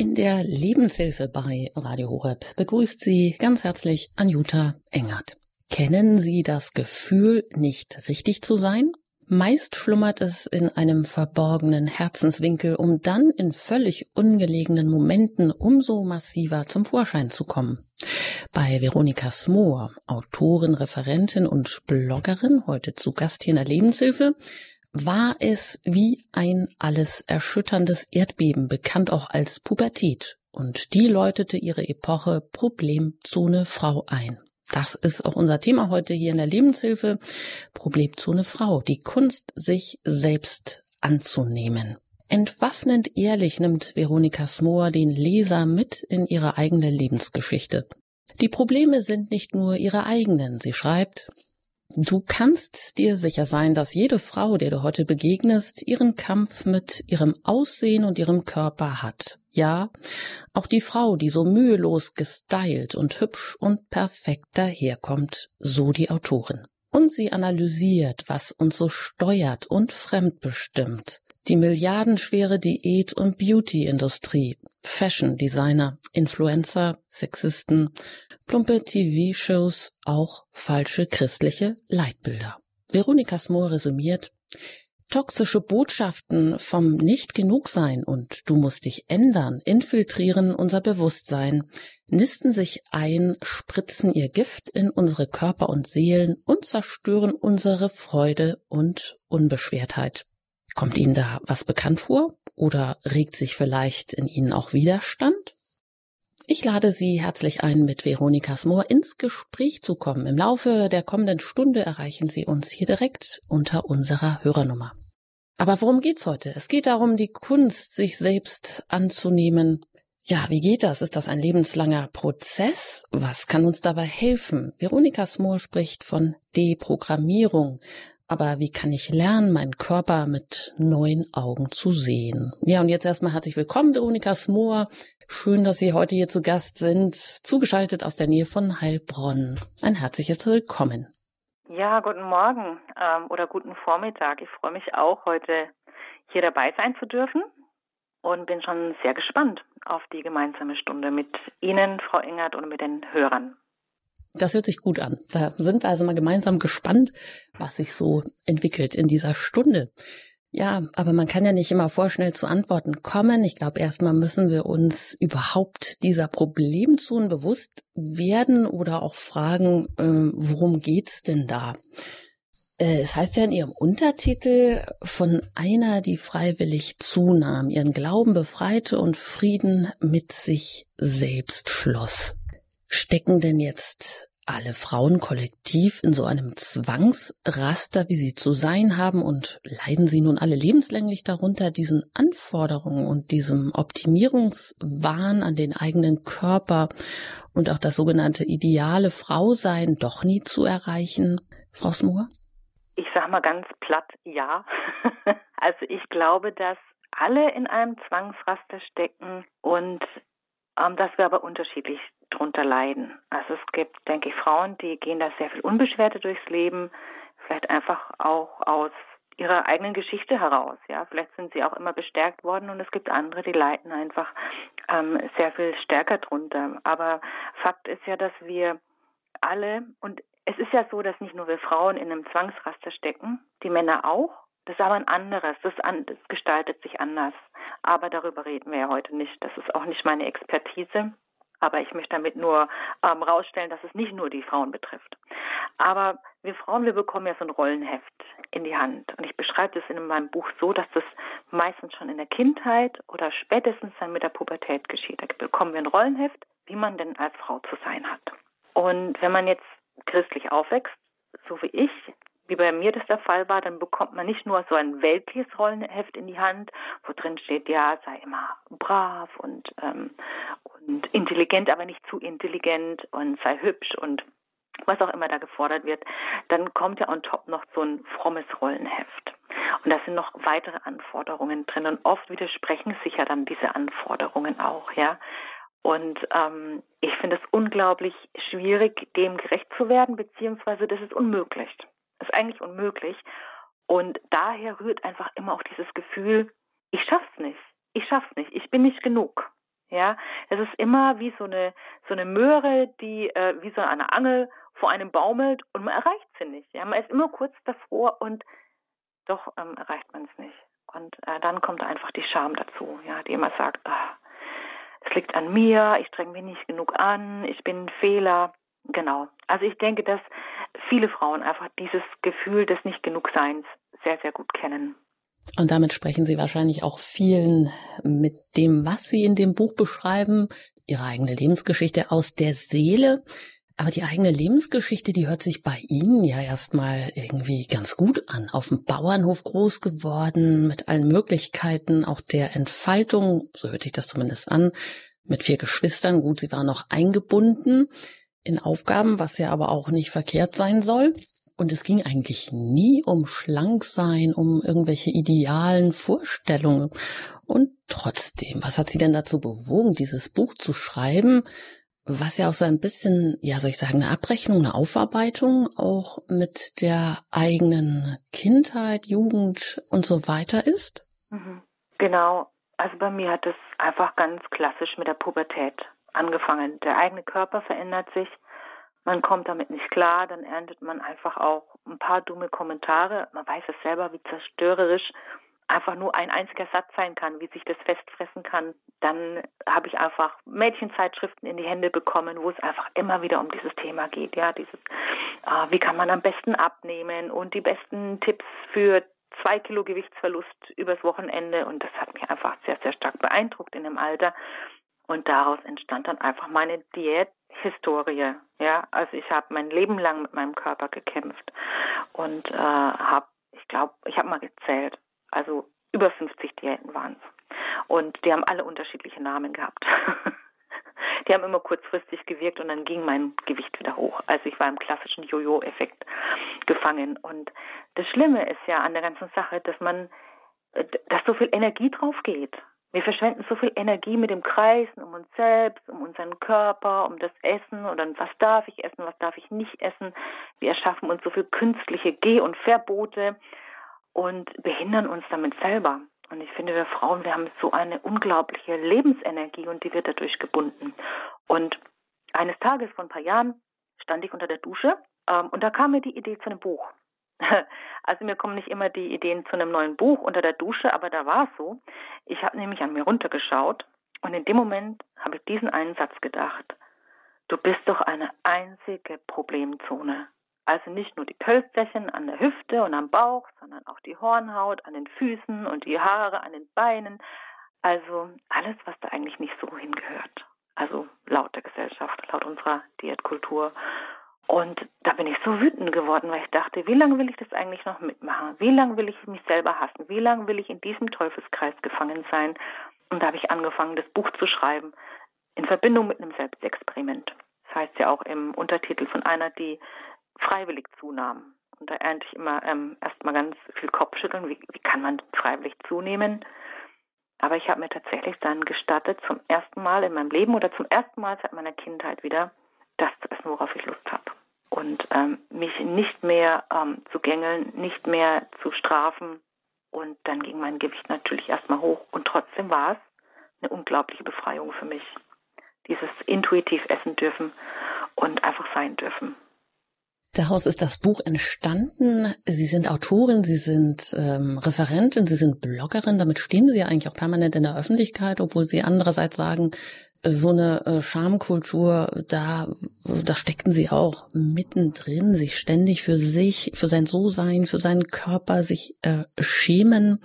In der Lebenshilfe bei Radio Horeb begrüßt Sie ganz herzlich Anjuta Engert. Kennen Sie das Gefühl, nicht richtig zu sein? Meist schlummert es in einem verborgenen Herzenswinkel, um dann in völlig ungelegenen Momenten umso massiver zum Vorschein zu kommen. Bei Veronika Smoor, Autorin, Referentin und Bloggerin, heute zu Gast hier in der Lebenshilfe, war es wie ein alles erschütterndes Erdbeben, bekannt auch als Pubertät, und die läutete ihre Epoche Problemzone Frau ein. Das ist auch unser Thema heute hier in der Lebenshilfe. Problemzone Frau. Die Kunst, sich selbst anzunehmen. Entwaffnend ehrlich nimmt Veronika Smoor den Leser mit in ihre eigene Lebensgeschichte. Die Probleme sind nicht nur ihre eigenen. Sie schreibt, Du kannst dir sicher sein, dass jede Frau, der du heute begegnest, ihren Kampf mit ihrem Aussehen und ihrem Körper hat. Ja, auch die Frau, die so mühelos gestylt und hübsch und perfekt daherkommt, so die Autorin. Und sie analysiert, was uns so steuert und fremdbestimmt. Die milliardenschwere Diät- und Beauty-Industrie, Fashion-Designer, Influencer, Sexisten, plumpe TV-Shows, auch falsche christliche Leitbilder. Veronika Smoor resümiert, Toxische Botschaften vom Nicht-Genug-Sein und du musst dich ändern infiltrieren unser Bewusstsein, nisten sich ein, spritzen ihr Gift in unsere Körper und Seelen und zerstören unsere Freude und Unbeschwertheit. Kommt Ihnen da was bekannt vor? Oder regt sich vielleicht in Ihnen auch Widerstand? Ich lade Sie herzlich ein, mit Veronika Moor ins Gespräch zu kommen. Im Laufe der kommenden Stunde erreichen Sie uns hier direkt unter unserer Hörernummer. Aber worum geht's heute? Es geht darum, die Kunst, sich selbst anzunehmen. Ja, wie geht das? Ist das ein lebenslanger Prozess? Was kann uns dabei helfen? Veronika Moor spricht von Deprogrammierung. Aber wie kann ich lernen, meinen Körper mit neuen Augen zu sehen? Ja, und jetzt erstmal herzlich willkommen, Veronika Moor. Schön, dass Sie heute hier zu Gast sind, zugeschaltet aus der Nähe von Heilbronn. Ein herzliches Willkommen. Ja, guten Morgen ähm, oder guten Vormittag. Ich freue mich auch, heute hier dabei sein zu dürfen und bin schon sehr gespannt auf die gemeinsame Stunde mit Ihnen, Frau Engert, und mit den Hörern. Das hört sich gut an. Da sind wir also mal gemeinsam gespannt, was sich so entwickelt in dieser Stunde. Ja, aber man kann ja nicht immer vorschnell zu Antworten kommen. Ich glaube, erstmal müssen wir uns überhaupt dieser Problemzonen bewusst werden oder auch fragen, äh, worum geht's denn da? Äh, es heißt ja in ihrem Untertitel von einer, die freiwillig zunahm, ihren Glauben befreite und Frieden mit sich selbst schloss. Stecken denn jetzt alle Frauen kollektiv in so einem Zwangsraster, wie sie zu sein haben und leiden sie nun alle lebenslänglich darunter, diesen Anforderungen und diesem Optimierungswahn an den eigenen Körper und auch das sogenannte ideale Frausein doch nie zu erreichen? Frau Smoor? Ich sag mal ganz platt ja. also ich glaube, dass alle in einem Zwangsraster stecken und dass wir aber unterschiedlich drunter leiden. Also es gibt, denke ich, Frauen, die gehen da sehr viel unbeschwerter durchs Leben, vielleicht einfach auch aus ihrer eigenen Geschichte heraus. Ja, vielleicht sind sie auch immer bestärkt worden und es gibt andere, die leiden einfach ähm, sehr viel stärker drunter. Aber Fakt ist ja, dass wir alle und es ist ja so, dass nicht nur wir Frauen in einem Zwangsraster stecken, die Männer auch. Das ist aber ein anderes, das, an, das gestaltet sich anders. Aber darüber reden wir ja heute nicht. Das ist auch nicht meine Expertise. Aber ich möchte damit nur ähm, rausstellen, dass es nicht nur die Frauen betrifft. Aber wir Frauen, wir bekommen ja so ein Rollenheft in die Hand. Und ich beschreibe das in meinem Buch so, dass das meistens schon in der Kindheit oder spätestens dann mit der Pubertät geschieht. Da bekommen wir ein Rollenheft, wie man denn als Frau zu sein hat. Und wenn man jetzt christlich aufwächst, so wie ich, wie bei mir das der Fall war, dann bekommt man nicht nur so ein weltliches Rollenheft in die Hand, wo drin steht, ja, sei immer brav und, ähm, und intelligent, aber nicht zu intelligent und sei hübsch und was auch immer da gefordert wird, dann kommt ja on top noch so ein frommes Rollenheft. Und da sind noch weitere Anforderungen drin und oft widersprechen sich ja dann diese Anforderungen auch, ja. Und ähm, ich finde es unglaublich schwierig, dem gerecht zu werden, beziehungsweise das ist unmöglich ist eigentlich unmöglich. Und daher rührt einfach immer auch dieses Gefühl, ich schaff's nicht. Ich schaff's nicht. Ich bin nicht genug. Ja, es ist immer wie so eine so eine Möhre, die äh, wie so eine Angel vor einem baumelt und man erreicht sie nicht. Ja, man ist immer kurz davor und doch ähm, erreicht man es nicht. Und äh, dann kommt einfach die Scham dazu, ja, die immer sagt, ach, es liegt an mir, ich streng mich nicht genug an, ich bin ein Fehler. Genau. Also ich denke, dass viele Frauen einfach dieses Gefühl des nicht genug Seins sehr, sehr gut kennen. Und damit sprechen Sie wahrscheinlich auch vielen mit dem, was Sie in dem Buch beschreiben, Ihre eigene Lebensgeschichte aus der Seele. Aber die eigene Lebensgeschichte, die hört sich bei Ihnen ja erstmal irgendwie ganz gut an. Auf dem Bauernhof groß geworden, mit allen Möglichkeiten, auch der Entfaltung, so hört sich das zumindest an, mit vier Geschwistern. Gut, Sie waren noch eingebunden in Aufgaben, was ja aber auch nicht verkehrt sein soll. Und es ging eigentlich nie um Schlanksein, um irgendwelche idealen Vorstellungen. Und trotzdem, was hat Sie denn dazu bewogen, dieses Buch zu schreiben, was ja auch so ein bisschen, ja, soll ich sagen, eine Abrechnung, eine Aufarbeitung auch mit der eigenen Kindheit, Jugend und so weiter ist? Mhm. Genau. Also bei mir hat es einfach ganz klassisch mit der Pubertät angefangen. Der eigene Körper verändert sich man kommt damit nicht klar, dann erntet man einfach auch ein paar dumme Kommentare. Man weiß es selber, wie zerstörerisch einfach nur ein einziger Satz sein kann, wie sich das festfressen kann. Dann habe ich einfach Mädchenzeitschriften in die Hände bekommen, wo es einfach immer wieder um dieses Thema geht. Ja, dieses, äh, wie kann man am besten abnehmen und die besten Tipps für zwei Kilo Gewichtsverlust übers Wochenende. Und das hat mich einfach sehr, sehr stark beeindruckt in dem Alter. Und daraus entstand dann einfach meine Diäthistorie. Ja, also ich habe mein Leben lang mit meinem Körper gekämpft und äh, habe, ich glaube, ich habe mal gezählt, also über 50 Diäten waren es. Und die haben alle unterschiedliche Namen gehabt. die haben immer kurzfristig gewirkt und dann ging mein Gewicht wieder hoch. Also ich war im klassischen Jojo-Effekt gefangen. Und das Schlimme ist ja an der ganzen Sache, dass man, äh, dass so viel Energie drauf geht. Wir verschwenden so viel Energie mit dem Kreisen um uns selbst, um unseren Körper, um das Essen und dann was darf ich essen, was darf ich nicht essen. Wir erschaffen uns so viel künstliche Geh- und Verbote und behindern uns damit selber. Und ich finde, wir Frauen, wir haben so eine unglaubliche Lebensenergie und die wird dadurch gebunden. Und eines Tages vor ein paar Jahren stand ich unter der Dusche ähm, und da kam mir die Idee zu einem Buch. Also mir kommen nicht immer die Ideen zu einem neuen Buch unter der Dusche, aber da war es so. Ich habe nämlich an mir runtergeschaut und in dem Moment habe ich diesen einen Satz gedacht. Du bist doch eine einzige Problemzone. Also nicht nur die Pölsterchen an der Hüfte und am Bauch, sondern auch die Hornhaut an den Füßen und die Haare an den Beinen. Also alles, was da eigentlich nicht so hingehört. Also laut der Gesellschaft, laut unserer Diätkultur. Und da bin ich so wütend geworden, weil ich dachte, wie lange will ich das eigentlich noch mitmachen? Wie lange will ich mich selber hassen? Wie lange will ich in diesem Teufelskreis gefangen sein? Und da habe ich angefangen, das Buch zu schreiben in Verbindung mit einem Selbstexperiment. Das heißt ja auch im Untertitel von einer, die freiwillig zunahm. Und da ernte ich immer ähm, erstmal ganz viel Kopfschütteln. Wie, wie kann man freiwillig zunehmen? Aber ich habe mir tatsächlich dann gestattet, zum ersten Mal in meinem Leben oder zum ersten Mal seit meiner Kindheit wieder das zu essen, worauf ich Lust habe. Und ähm, mich nicht mehr ähm, zu gängeln, nicht mehr zu strafen. Und dann ging mein Gewicht natürlich erstmal hoch. Und trotzdem war es eine unglaubliche Befreiung für mich. Dieses intuitiv essen dürfen und einfach sein dürfen. Daraus ist das Buch entstanden. Sie sind Autorin, Sie sind ähm, Referentin, Sie sind Bloggerin. Damit stehen Sie ja eigentlich auch permanent in der Öffentlichkeit, obwohl Sie andererseits sagen, so eine äh, Schamkultur, da, da steckten sie auch mittendrin, sich ständig für sich, für sein So-Sein, für seinen Körper sich äh, schämen.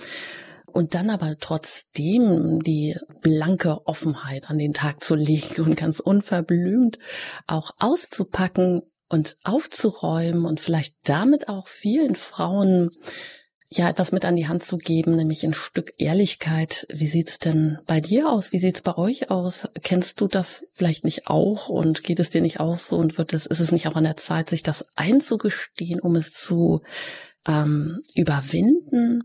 Und dann aber trotzdem die blanke Offenheit an den Tag zu legen und ganz unverblümt auch auszupacken und aufzuräumen und vielleicht damit auch vielen Frauen ja etwas mit an die Hand zu geben, nämlich ein Stück Ehrlichkeit. Wie sieht's denn bei dir aus? Wie sieht's bei euch aus? Kennst du das vielleicht nicht auch und geht es dir nicht auch so und wird es, ist es nicht auch an der Zeit, sich das einzugestehen, um es zu ähm, überwinden?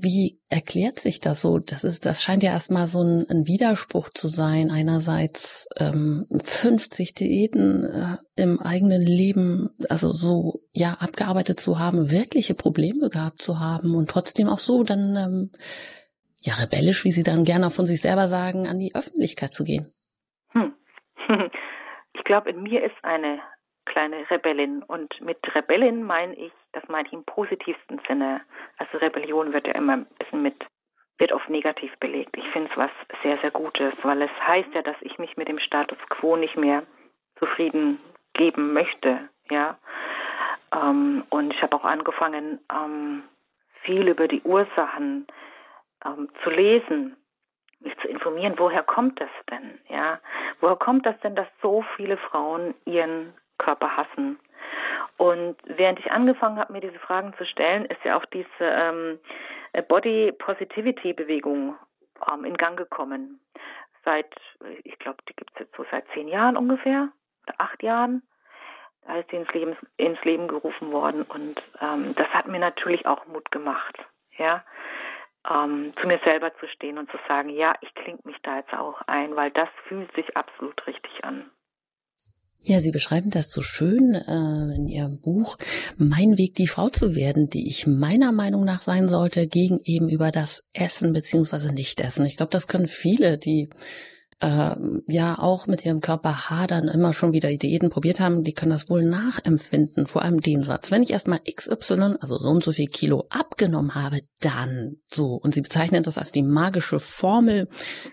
Wie erklärt sich das so? Das ist, das scheint ja erstmal so ein, ein Widerspruch zu sein. Einerseits ähm, 50 Diäten äh, im eigenen Leben, also so ja abgearbeitet zu haben, wirkliche Probleme gehabt zu haben und trotzdem auch so dann ähm, ja, rebellisch, wie Sie dann gerne von sich selber sagen, an die Öffentlichkeit zu gehen? Hm. Ich glaube, in mir ist eine kleine Rebellin. Und mit Rebellin meine ich, das meine ich im positivsten Sinne. Also Rebellion wird ja immer ein bisschen mit, wird oft negativ belegt. Ich finde es was sehr, sehr Gutes, weil es heißt ja, dass ich mich mit dem Status quo nicht mehr zufrieden geben möchte. Ja. Ähm, und ich habe auch angefangen, ähm, viel über die Ursachen ähm, zu lesen, mich zu informieren, woher kommt das denn? Ja, woher kommt das denn, dass so viele Frauen ihren Körper hassen? Und während ich angefangen habe, mir diese Fragen zu stellen, ist ja auch diese ähm, Body Positivity Bewegung ähm, in Gang gekommen. Seit, ich glaube, die gibt es jetzt so seit zehn Jahren ungefähr, oder acht Jahren. Da ist sie ins Leben, ins Leben gerufen worden und ähm, das hat mir natürlich auch Mut gemacht. Ja, ähm, zu mir selber zu stehen und zu sagen, ja, ich klinge mich da jetzt auch ein, weil das fühlt sich absolut richtig an. Ja, Sie beschreiben das so schön äh, in Ihrem Buch, Mein Weg, die Frau zu werden, die ich meiner Meinung nach sein sollte, gegen eben über das Essen beziehungsweise Nicht-Essen. Ich glaube, das können viele, die äh, ja auch mit ihrem Körper hadern, immer schon wieder Diäten probiert haben, die können das wohl nachempfinden, vor allem den Satz. Wenn ich erstmal XY, also so und so viel Kilo abgenommen habe, dann so. Und sie bezeichnen das als die magische Formel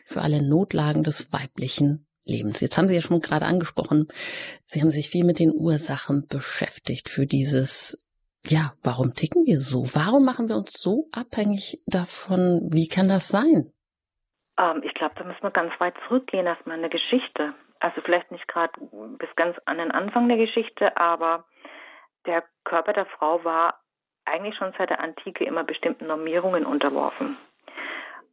für alle Notlagen des weiblichen Lebens. Jetzt haben Sie ja schon gerade angesprochen, Sie haben sich viel mit den Ursachen beschäftigt für dieses ja, warum ticken wir so? Warum machen wir uns so abhängig davon? Wie kann das sein? Ähm, ich glaube, da müssen wir ganz weit zurückgehen, erstmal eine Geschichte. Also vielleicht nicht gerade bis ganz an den Anfang der Geschichte, aber der Körper der Frau war eigentlich schon seit der Antike immer bestimmten Normierungen unterworfen.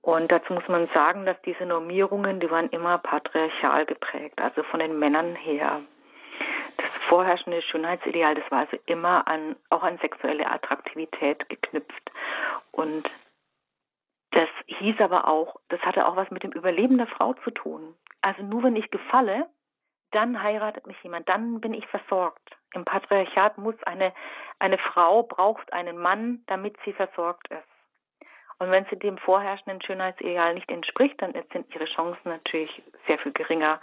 Und dazu muss man sagen, dass diese Normierungen, die waren immer patriarchal geprägt, also von den Männern her. Das vorherrschende Schönheitsideal, das war also immer an, auch an sexuelle Attraktivität geknüpft. Und das hieß aber auch, das hatte auch was mit dem Überleben der Frau zu tun. Also nur wenn ich gefalle, dann heiratet mich jemand, dann bin ich versorgt. Im Patriarchat muss eine, eine Frau braucht einen Mann, damit sie versorgt ist. Und wenn sie dem vorherrschenden Schönheitsideal nicht entspricht, dann sind ihre Chancen natürlich sehr viel geringer,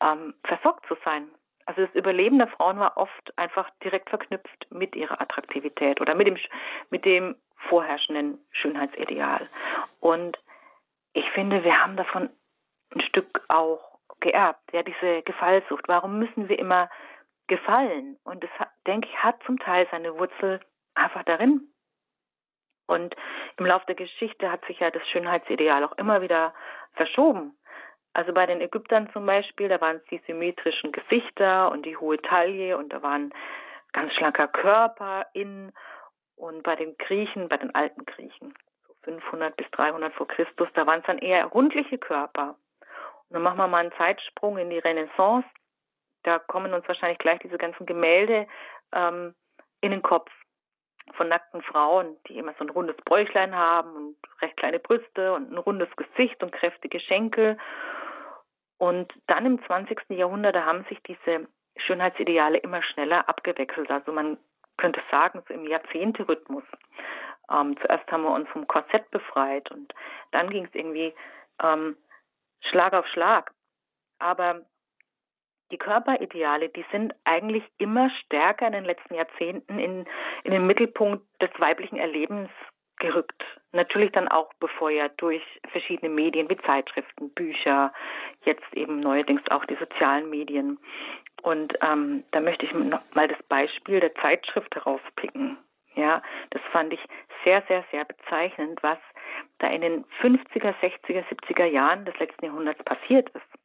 ähm, versorgt zu sein. Also das Überleben der Frauen war oft einfach direkt verknüpft mit ihrer Attraktivität oder mit dem, mit dem vorherrschenden Schönheitsideal. Und ich finde, wir haben davon ein Stück auch geerbt, ja, diese Gefallsucht. Warum müssen wir immer gefallen? Und das, denke ich, hat zum Teil seine Wurzel einfach darin. Und im Laufe der Geschichte hat sich ja das Schönheitsideal auch immer wieder verschoben. Also bei den Ägyptern zum Beispiel, da waren es die symmetrischen Gesichter und die hohe Taille und da waren ganz schlanker Körper in und bei den Griechen, bei den alten Griechen, so 500 bis 300 vor Christus, da waren es dann eher rundliche Körper. Und dann machen wir mal einen Zeitsprung in die Renaissance. Da kommen uns wahrscheinlich gleich diese ganzen Gemälde ähm, in den Kopf von nackten Frauen, die immer so ein rundes Bräuchlein haben und recht kleine Brüste und ein rundes Gesicht und kräftige Schenkel. Und dann im 20. Jahrhundert, da haben sich diese Schönheitsideale immer schneller abgewechselt. Also man könnte sagen, so im Jahrzehnte-Rhythmus. Ähm, zuerst haben wir uns vom Korsett befreit und dann ging es irgendwie ähm, Schlag auf Schlag. Aber die Körperideale, die sind eigentlich immer stärker in den letzten Jahrzehnten in, in den Mittelpunkt des weiblichen Erlebens gerückt. Natürlich dann auch befeuert durch verschiedene Medien wie Zeitschriften, Bücher, jetzt eben neuerdings auch die sozialen Medien. Und ähm, da möchte ich noch mal das Beispiel der Zeitschrift herauspicken. Ja, das fand ich sehr, sehr, sehr bezeichnend, was da in den 50er, 60er, 70er Jahren des letzten Jahrhunderts passiert ist.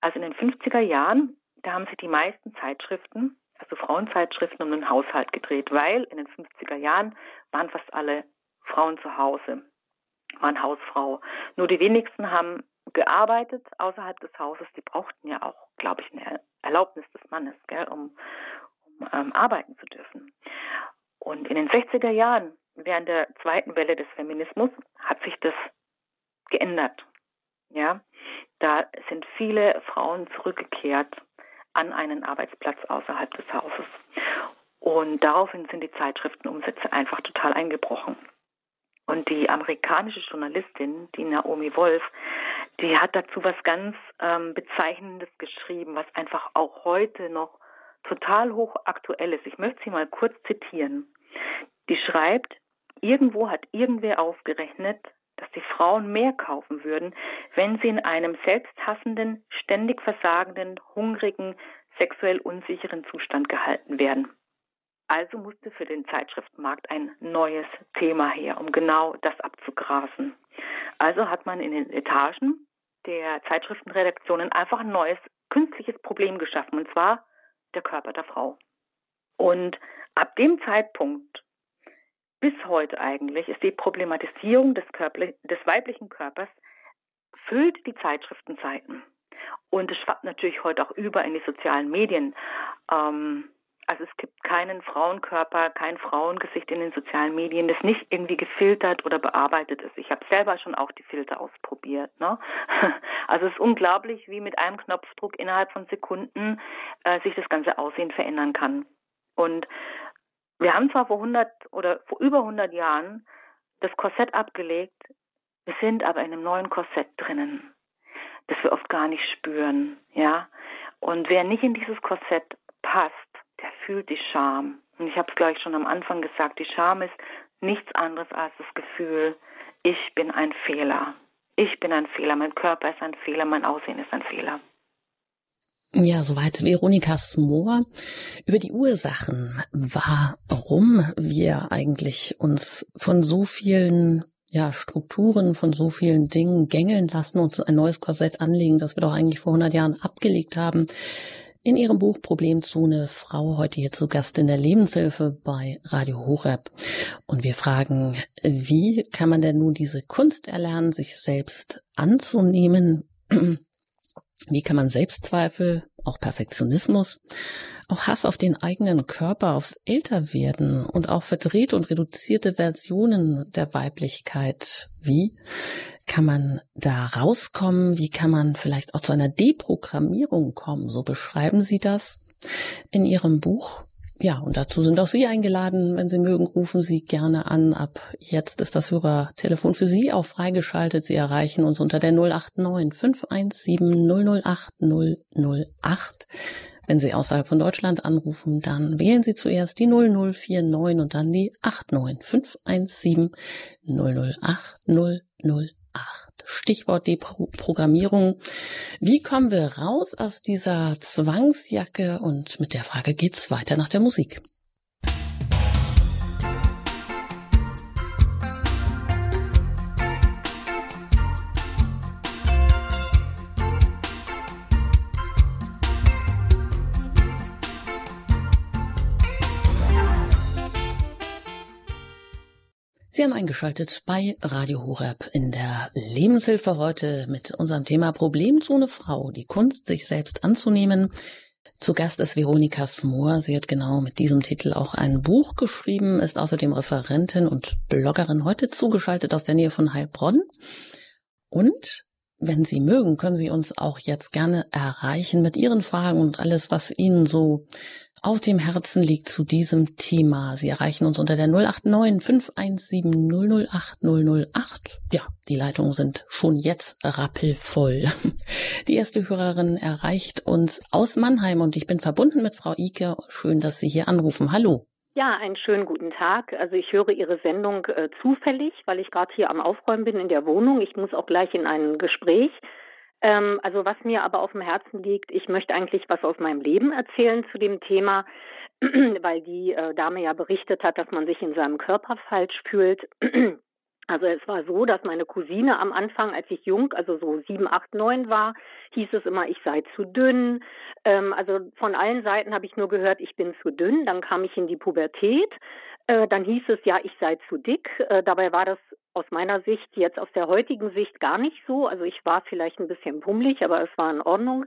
Also in den 50er Jahren, da haben sich die meisten Zeitschriften, also Frauenzeitschriften, um den Haushalt gedreht, weil in den 50er Jahren waren fast alle Frauen zu Hause, waren Hausfrau. Nur die wenigsten haben gearbeitet außerhalb des Hauses. Die brauchten ja auch, glaube ich, eine Erlaubnis des Mannes, gell, um, um ähm, arbeiten zu dürfen. Und in den 60er Jahren, während der zweiten Welle des Feminismus, hat sich das geändert. Ja, da sind viele Frauen zurückgekehrt an einen Arbeitsplatz außerhalb des Hauses. Und daraufhin sind die Zeitschriftenumsätze einfach total eingebrochen. Und die amerikanische Journalistin, die Naomi Wolf, die hat dazu was ganz ähm, Bezeichnendes geschrieben, was einfach auch heute noch total hochaktuell ist. Ich möchte sie mal kurz zitieren. Die schreibt, irgendwo hat irgendwer ausgerechnet, dass die Frauen mehr kaufen würden, wenn sie in einem selbsthassenden, ständig versagenden, hungrigen, sexuell unsicheren Zustand gehalten werden. Also musste für den Zeitschriftenmarkt ein neues Thema her, um genau das abzugrasen. Also hat man in den Etagen der Zeitschriftenredaktionen einfach ein neues künstliches Problem geschaffen, und zwar der Körper der Frau. Und ab dem Zeitpunkt bis heute eigentlich ist die Problematisierung des, Körper, des weiblichen Körpers füllt die Zeitschriftenseiten. Und es schwappt natürlich heute auch über in die sozialen Medien. Ähm, also es gibt keinen Frauenkörper, kein Frauengesicht in den sozialen Medien, das nicht irgendwie gefiltert oder bearbeitet ist. Ich habe selber schon auch die Filter ausprobiert. Ne? Also es ist unglaublich, wie mit einem Knopfdruck innerhalb von Sekunden äh, sich das ganze Aussehen verändern kann. Und wir haben zwar vor 100 oder vor über 100 Jahren das Korsett abgelegt, wir sind aber in einem neuen Korsett drinnen, das wir oft gar nicht spüren, ja. Und wer nicht in dieses Korsett passt, der fühlt die Scham. Und ich habe es gleich schon am Anfang gesagt, die Scham ist nichts anderes als das Gefühl, ich bin ein Fehler. Ich bin ein Fehler, mein Körper ist ein Fehler, mein Aussehen ist ein Fehler. Ja, soweit Veronika Smoor über die Ursachen, warum wir eigentlich uns von so vielen ja, Strukturen, von so vielen Dingen gängeln lassen, uns ein neues Korsett anlegen, das wir doch eigentlich vor 100 Jahren abgelegt haben. In ihrem Buch Problemzone Frau heute hier zu Gast in der Lebenshilfe bei Radio Horeb. Und wir fragen, wie kann man denn nun diese Kunst erlernen, sich selbst anzunehmen? Wie kann man Selbstzweifel, auch Perfektionismus, auch Hass auf den eigenen Körper, aufs Älterwerden und auch verdrehte und reduzierte Versionen der Weiblichkeit, wie kann man da rauskommen? Wie kann man vielleicht auch zu einer Deprogrammierung kommen? So beschreiben Sie das in Ihrem Buch. Ja, und dazu sind auch Sie eingeladen. Wenn Sie mögen, rufen Sie gerne an. Ab jetzt ist das Hörertelefon für Sie auch freigeschaltet. Sie erreichen uns unter der 089 517 008 008. Wenn Sie außerhalb von Deutschland anrufen, dann wählen Sie zuerst die 0049 und dann die 89 517 008 008. Stichwort Deprogrammierung. Wie kommen wir raus aus dieser Zwangsjacke? Und mit der Frage geht's weiter nach der Musik. Sie haben eingeschaltet bei Radio Horeb in der Lebenshilfe heute mit unserem Thema Problemzone Frau, die Kunst, sich selbst anzunehmen. Zu Gast ist Veronika Smoor. Sie hat genau mit diesem Titel auch ein Buch geschrieben, ist außerdem Referentin und Bloggerin, heute zugeschaltet aus der Nähe von Heilbronn. Und wenn Sie mögen, können Sie uns auch jetzt gerne erreichen mit Ihren Fragen und alles, was Ihnen so auf dem Herzen liegt zu diesem Thema. Sie erreichen uns unter der 089 517 008 008. Ja, die Leitungen sind schon jetzt rappelvoll. Die erste Hörerin erreicht uns aus Mannheim und ich bin verbunden mit Frau Ike. Schön, dass Sie hier anrufen. Hallo. Ja, einen schönen guten Tag. Also ich höre Ihre Sendung äh, zufällig, weil ich gerade hier am Aufräumen bin in der Wohnung. Ich muss auch gleich in ein Gespräch. Ähm, also was mir aber auf dem Herzen liegt, ich möchte eigentlich was aus meinem Leben erzählen zu dem Thema, weil die äh, Dame ja berichtet hat, dass man sich in seinem Körper falsch fühlt. Also es war so, dass meine Cousine am Anfang, als ich jung, also so sieben, acht, neun war, hieß es immer, ich sei zu dünn. Ähm, also von allen Seiten habe ich nur gehört, ich bin zu dünn. Dann kam ich in die Pubertät. Äh, dann hieß es ja, ich sei zu dick. Äh, dabei war das aus meiner Sicht jetzt aus der heutigen Sicht gar nicht so. Also ich war vielleicht ein bisschen pummelig, aber es war in Ordnung.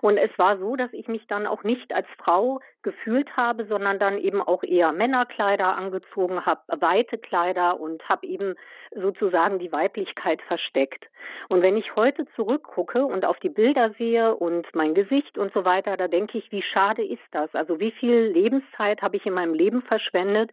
Und es war so, dass ich mich dann auch nicht als Frau gefühlt habe, sondern dann eben auch eher Männerkleider angezogen habe, weite Kleider und habe eben sozusagen die Weiblichkeit versteckt. Und wenn ich heute zurückgucke und auf die Bilder sehe und mein Gesicht und so weiter, da denke ich, wie schade ist das? Also wie viel Lebenszeit habe ich in meinem Leben verschwendet,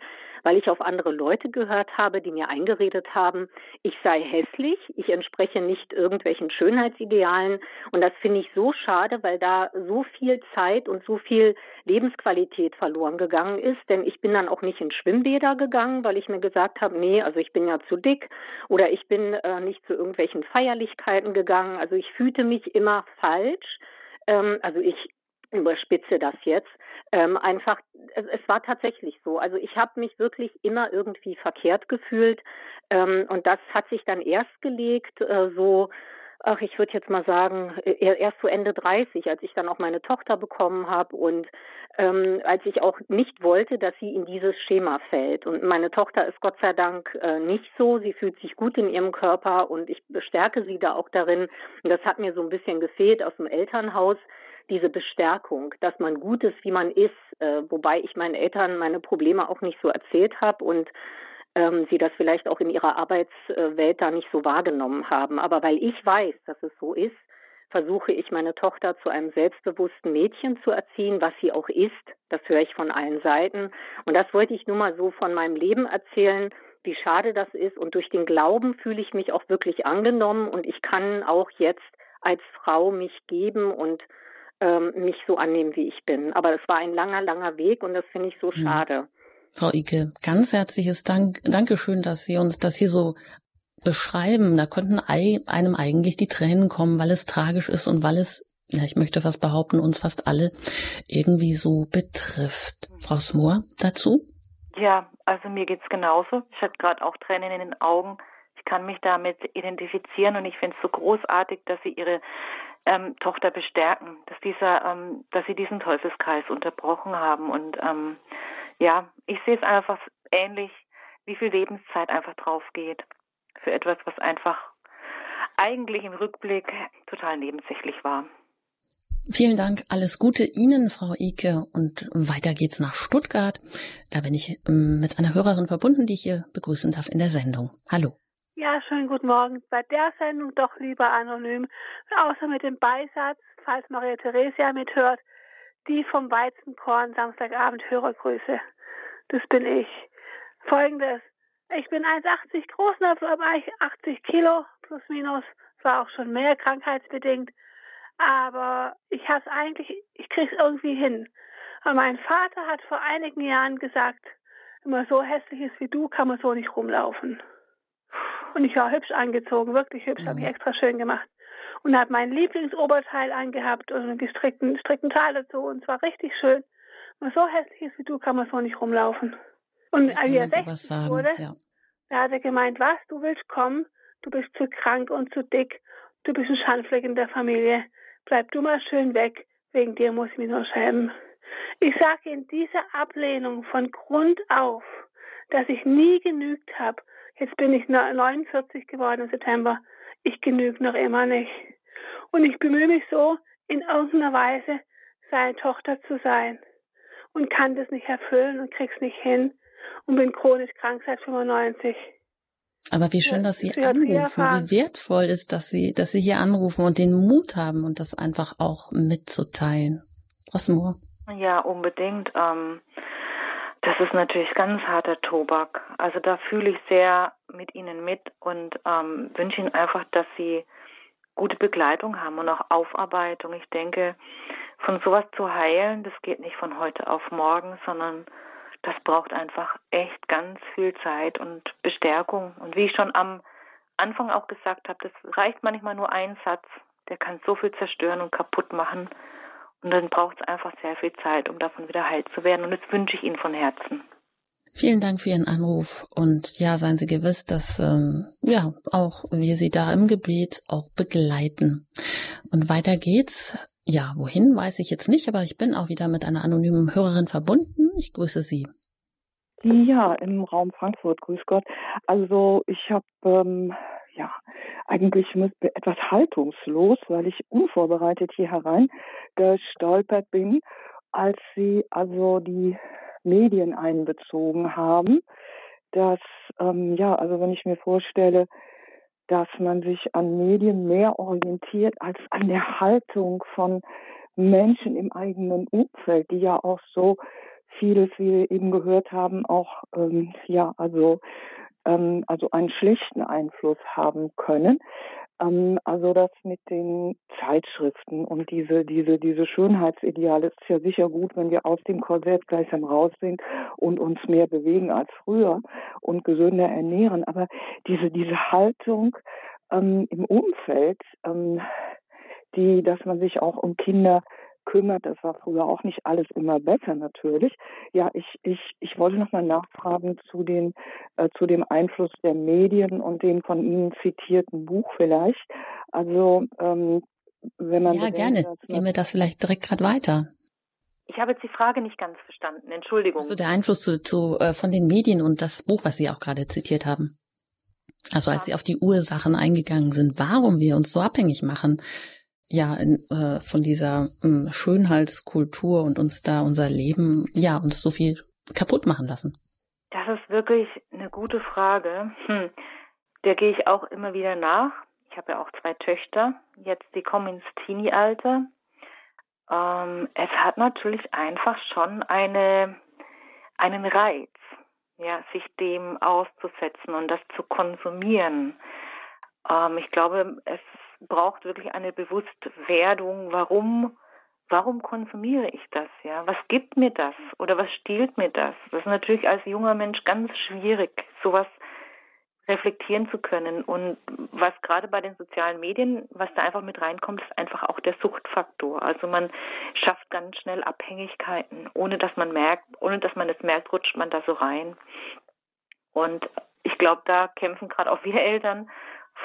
weil ich auf andere Leute gehört habe, die mir eingeredet haben, ich sei hässlich, ich entspreche nicht irgendwelchen Schönheitsidealen. Und das finde ich so schade, weil da so viel Zeit und so viel Lebensqualität verloren gegangen ist. Denn ich bin dann auch nicht in Schwimmbäder gegangen, weil ich mir gesagt habe, nee, also ich bin ja zu dick oder ich bin äh, nicht zu irgendwelchen Feierlichkeiten gegangen. Also ich fühlte mich immer falsch. Ähm, also ich überspitze das jetzt. Ähm, einfach, es, es, war tatsächlich so. Also ich habe mich wirklich immer irgendwie verkehrt gefühlt ähm, und das hat sich dann erst gelegt, äh, so ach, ich würde jetzt mal sagen, äh, erst so Ende 30, als ich dann auch meine Tochter bekommen habe und ähm, als ich auch nicht wollte, dass sie in dieses Schema fällt. Und meine Tochter ist Gott sei Dank äh, nicht so. Sie fühlt sich gut in ihrem Körper und ich bestärke sie da auch darin. Und das hat mir so ein bisschen gefehlt aus dem Elternhaus diese Bestärkung, dass man gut ist, wie man ist, äh, wobei ich meinen Eltern meine Probleme auch nicht so erzählt habe und ähm, sie das vielleicht auch in ihrer Arbeitswelt da nicht so wahrgenommen haben. Aber weil ich weiß, dass es so ist, versuche ich meine Tochter zu einem selbstbewussten Mädchen zu erziehen, was sie auch ist. Das höre ich von allen Seiten. Und das wollte ich nur mal so von meinem Leben erzählen, wie schade das ist. Und durch den Glauben fühle ich mich auch wirklich angenommen und ich kann auch jetzt als Frau mich geben und ähm, mich so annehmen, wie ich bin. Aber es war ein langer, langer Weg und das finde ich so hm. schade. Frau Ike, ganz herzliches Dank, Dankeschön, dass Sie uns das hier so beschreiben. Da könnten einem eigentlich die Tränen kommen, weil es tragisch ist und weil es, ja, ich möchte fast behaupten, uns fast alle irgendwie so betrifft. Frau Smoor, dazu? Ja, also mir geht's genauso. Ich hatte gerade auch Tränen in den Augen. Ich kann mich damit identifizieren und ich finde es so großartig, dass Sie Ihre ähm, Tochter bestärken, dass dieser, ähm, dass sie diesen Teufelskreis unterbrochen haben. Und ähm, ja, ich sehe es einfach ähnlich, wie viel Lebenszeit einfach drauf geht für etwas, was einfach eigentlich im Rückblick total nebensächlich war. Vielen Dank, alles Gute Ihnen, Frau Ike. Und weiter geht's nach Stuttgart. Da bin ich ähm, mit einer Hörerin verbunden, die ich hier begrüßen darf in der Sendung. Hallo. Ja, schönen guten Morgen. Bei der Sendung doch lieber anonym, außer mit dem Beisatz, falls Maria Theresia mithört, die vom Weizenkorn Samstagabend Hörergrüße. Das bin ich. Folgendes. Ich bin 1,80 groß, aber 80 Kilo plus minus. War auch schon mehr krankheitsbedingt. Aber ich habe eigentlich, ich kriege es irgendwie hin. Aber mein Vater hat vor einigen Jahren gesagt, man so hässlich ist wie du, kann man so nicht rumlaufen. Und ich war hübsch angezogen, wirklich hübsch, mhm. habe ich extra schön gemacht. Und habe mein Lieblingsoberteil angehabt und einen gestrickten, gestrickten Teil dazu. Und es war richtig schön. Wenn man so hässlich ist wie du, kann man so nicht rumlaufen. Und als er 60 wurde, ja. da hat er gemeint, was, du willst kommen? Du bist zu krank und zu dick. Du bist ein Schandfleck in der Familie. Bleib du mal schön weg. Wegen dir muss ich mich nur schämen. Ich sage in dieser Ablehnung von Grund auf, dass ich nie genügt habe Jetzt bin ich 49 geworden im September. Ich genüge noch immer nicht. Und ich bemühe mich so, in irgendeiner Weise seine Tochter zu sein. Und kann das nicht erfüllen und krieg's nicht hin. Und bin chronisch krank seit 95. Aber wie schön, dass Sie anrufen. Wie wertvoll ist, dass Sie, dass Sie hier anrufen und den Mut haben und das einfach auch mitzuteilen. Frau Ja, unbedingt. Ähm, das ist natürlich ganz harter Tobak. Also da fühle ich sehr mit Ihnen mit und ähm, wünsche Ihnen einfach, dass Sie gute Begleitung haben und auch Aufarbeitung. Ich denke, von sowas zu heilen, das geht nicht von heute auf morgen, sondern das braucht einfach echt ganz viel Zeit und Bestärkung. Und wie ich schon am Anfang auch gesagt habe, das reicht manchmal nur ein Satz, der kann so viel zerstören und kaputt machen. Und dann braucht es einfach sehr viel Zeit, um davon wieder heil zu werden. Und das wünsche ich Ihnen von Herzen. Vielen Dank für Ihren Anruf und ja, seien Sie gewiss, dass ähm, ja auch wir Sie da im Gebet auch begleiten. Und weiter geht's. Ja, wohin weiß ich jetzt nicht, aber ich bin auch wieder mit einer anonymen Hörerin verbunden. Ich grüße Sie. Ja, im Raum Frankfurt, grüß Gott. Also ich habe ähm, ja, eigentlich etwas haltungslos, weil ich unvorbereitet hier herein gestolpert bin, als sie also die Medien einbezogen haben. Dass, ähm, ja, also wenn ich mir vorstelle, dass man sich an Medien mehr orientiert als an der Haltung von Menschen im eigenen Umfeld, die ja auch so vieles, wie wir eben gehört haben, auch, ähm, ja, also ähm, also einen schlechten Einfluss haben können. Ähm, also das mit den Zeitschriften und diese, diese, diese Schönheitsideale ist ja sicher gut, wenn wir aus dem Korsett gleichsam raus sind und uns mehr bewegen als früher und gesünder ernähren. Aber diese, diese Haltung ähm, im Umfeld, ähm, die, dass man sich auch um Kinder kümmert. Das war früher auch nicht alles immer besser natürlich. Ja, ich, ich, ich wollte nochmal nachfragen zu, den, äh, zu dem Einfluss der Medien und dem von Ihnen zitierten Buch vielleicht. Also ähm, wenn man ja bedenkt, gerne gehen wir das vielleicht direkt gerade weiter. Ich habe jetzt die Frage nicht ganz verstanden. Entschuldigung. Also der Einfluss zu, zu äh, von den Medien und das Buch, was Sie auch gerade zitiert haben. Also als Sie auf die Ursachen eingegangen sind, warum wir uns so abhängig machen ja in, äh, von dieser äh, Schönheitskultur und uns da unser Leben ja uns so viel kaputt machen lassen? Das ist wirklich eine gute Frage. Hm. Der gehe ich auch immer wieder nach. Ich habe ja auch zwei Töchter. Jetzt die kommen ins Teenie-Alter. Ähm, es hat natürlich einfach schon eine einen Reiz, ja, sich dem auszusetzen und das zu konsumieren. Ähm, ich glaube, es braucht wirklich eine Bewusstwerdung, warum, warum konsumiere ich das, ja? Was gibt mir das oder was stiehlt mir das? Das ist natürlich als junger Mensch ganz schwierig, sowas reflektieren zu können. Und was gerade bei den sozialen Medien, was da einfach mit reinkommt, ist einfach auch der Suchtfaktor. Also man schafft ganz schnell Abhängigkeiten, ohne dass man merkt, ohne dass man es merkt, rutscht man da so rein. Und ich glaube, da kämpfen gerade auch wir Eltern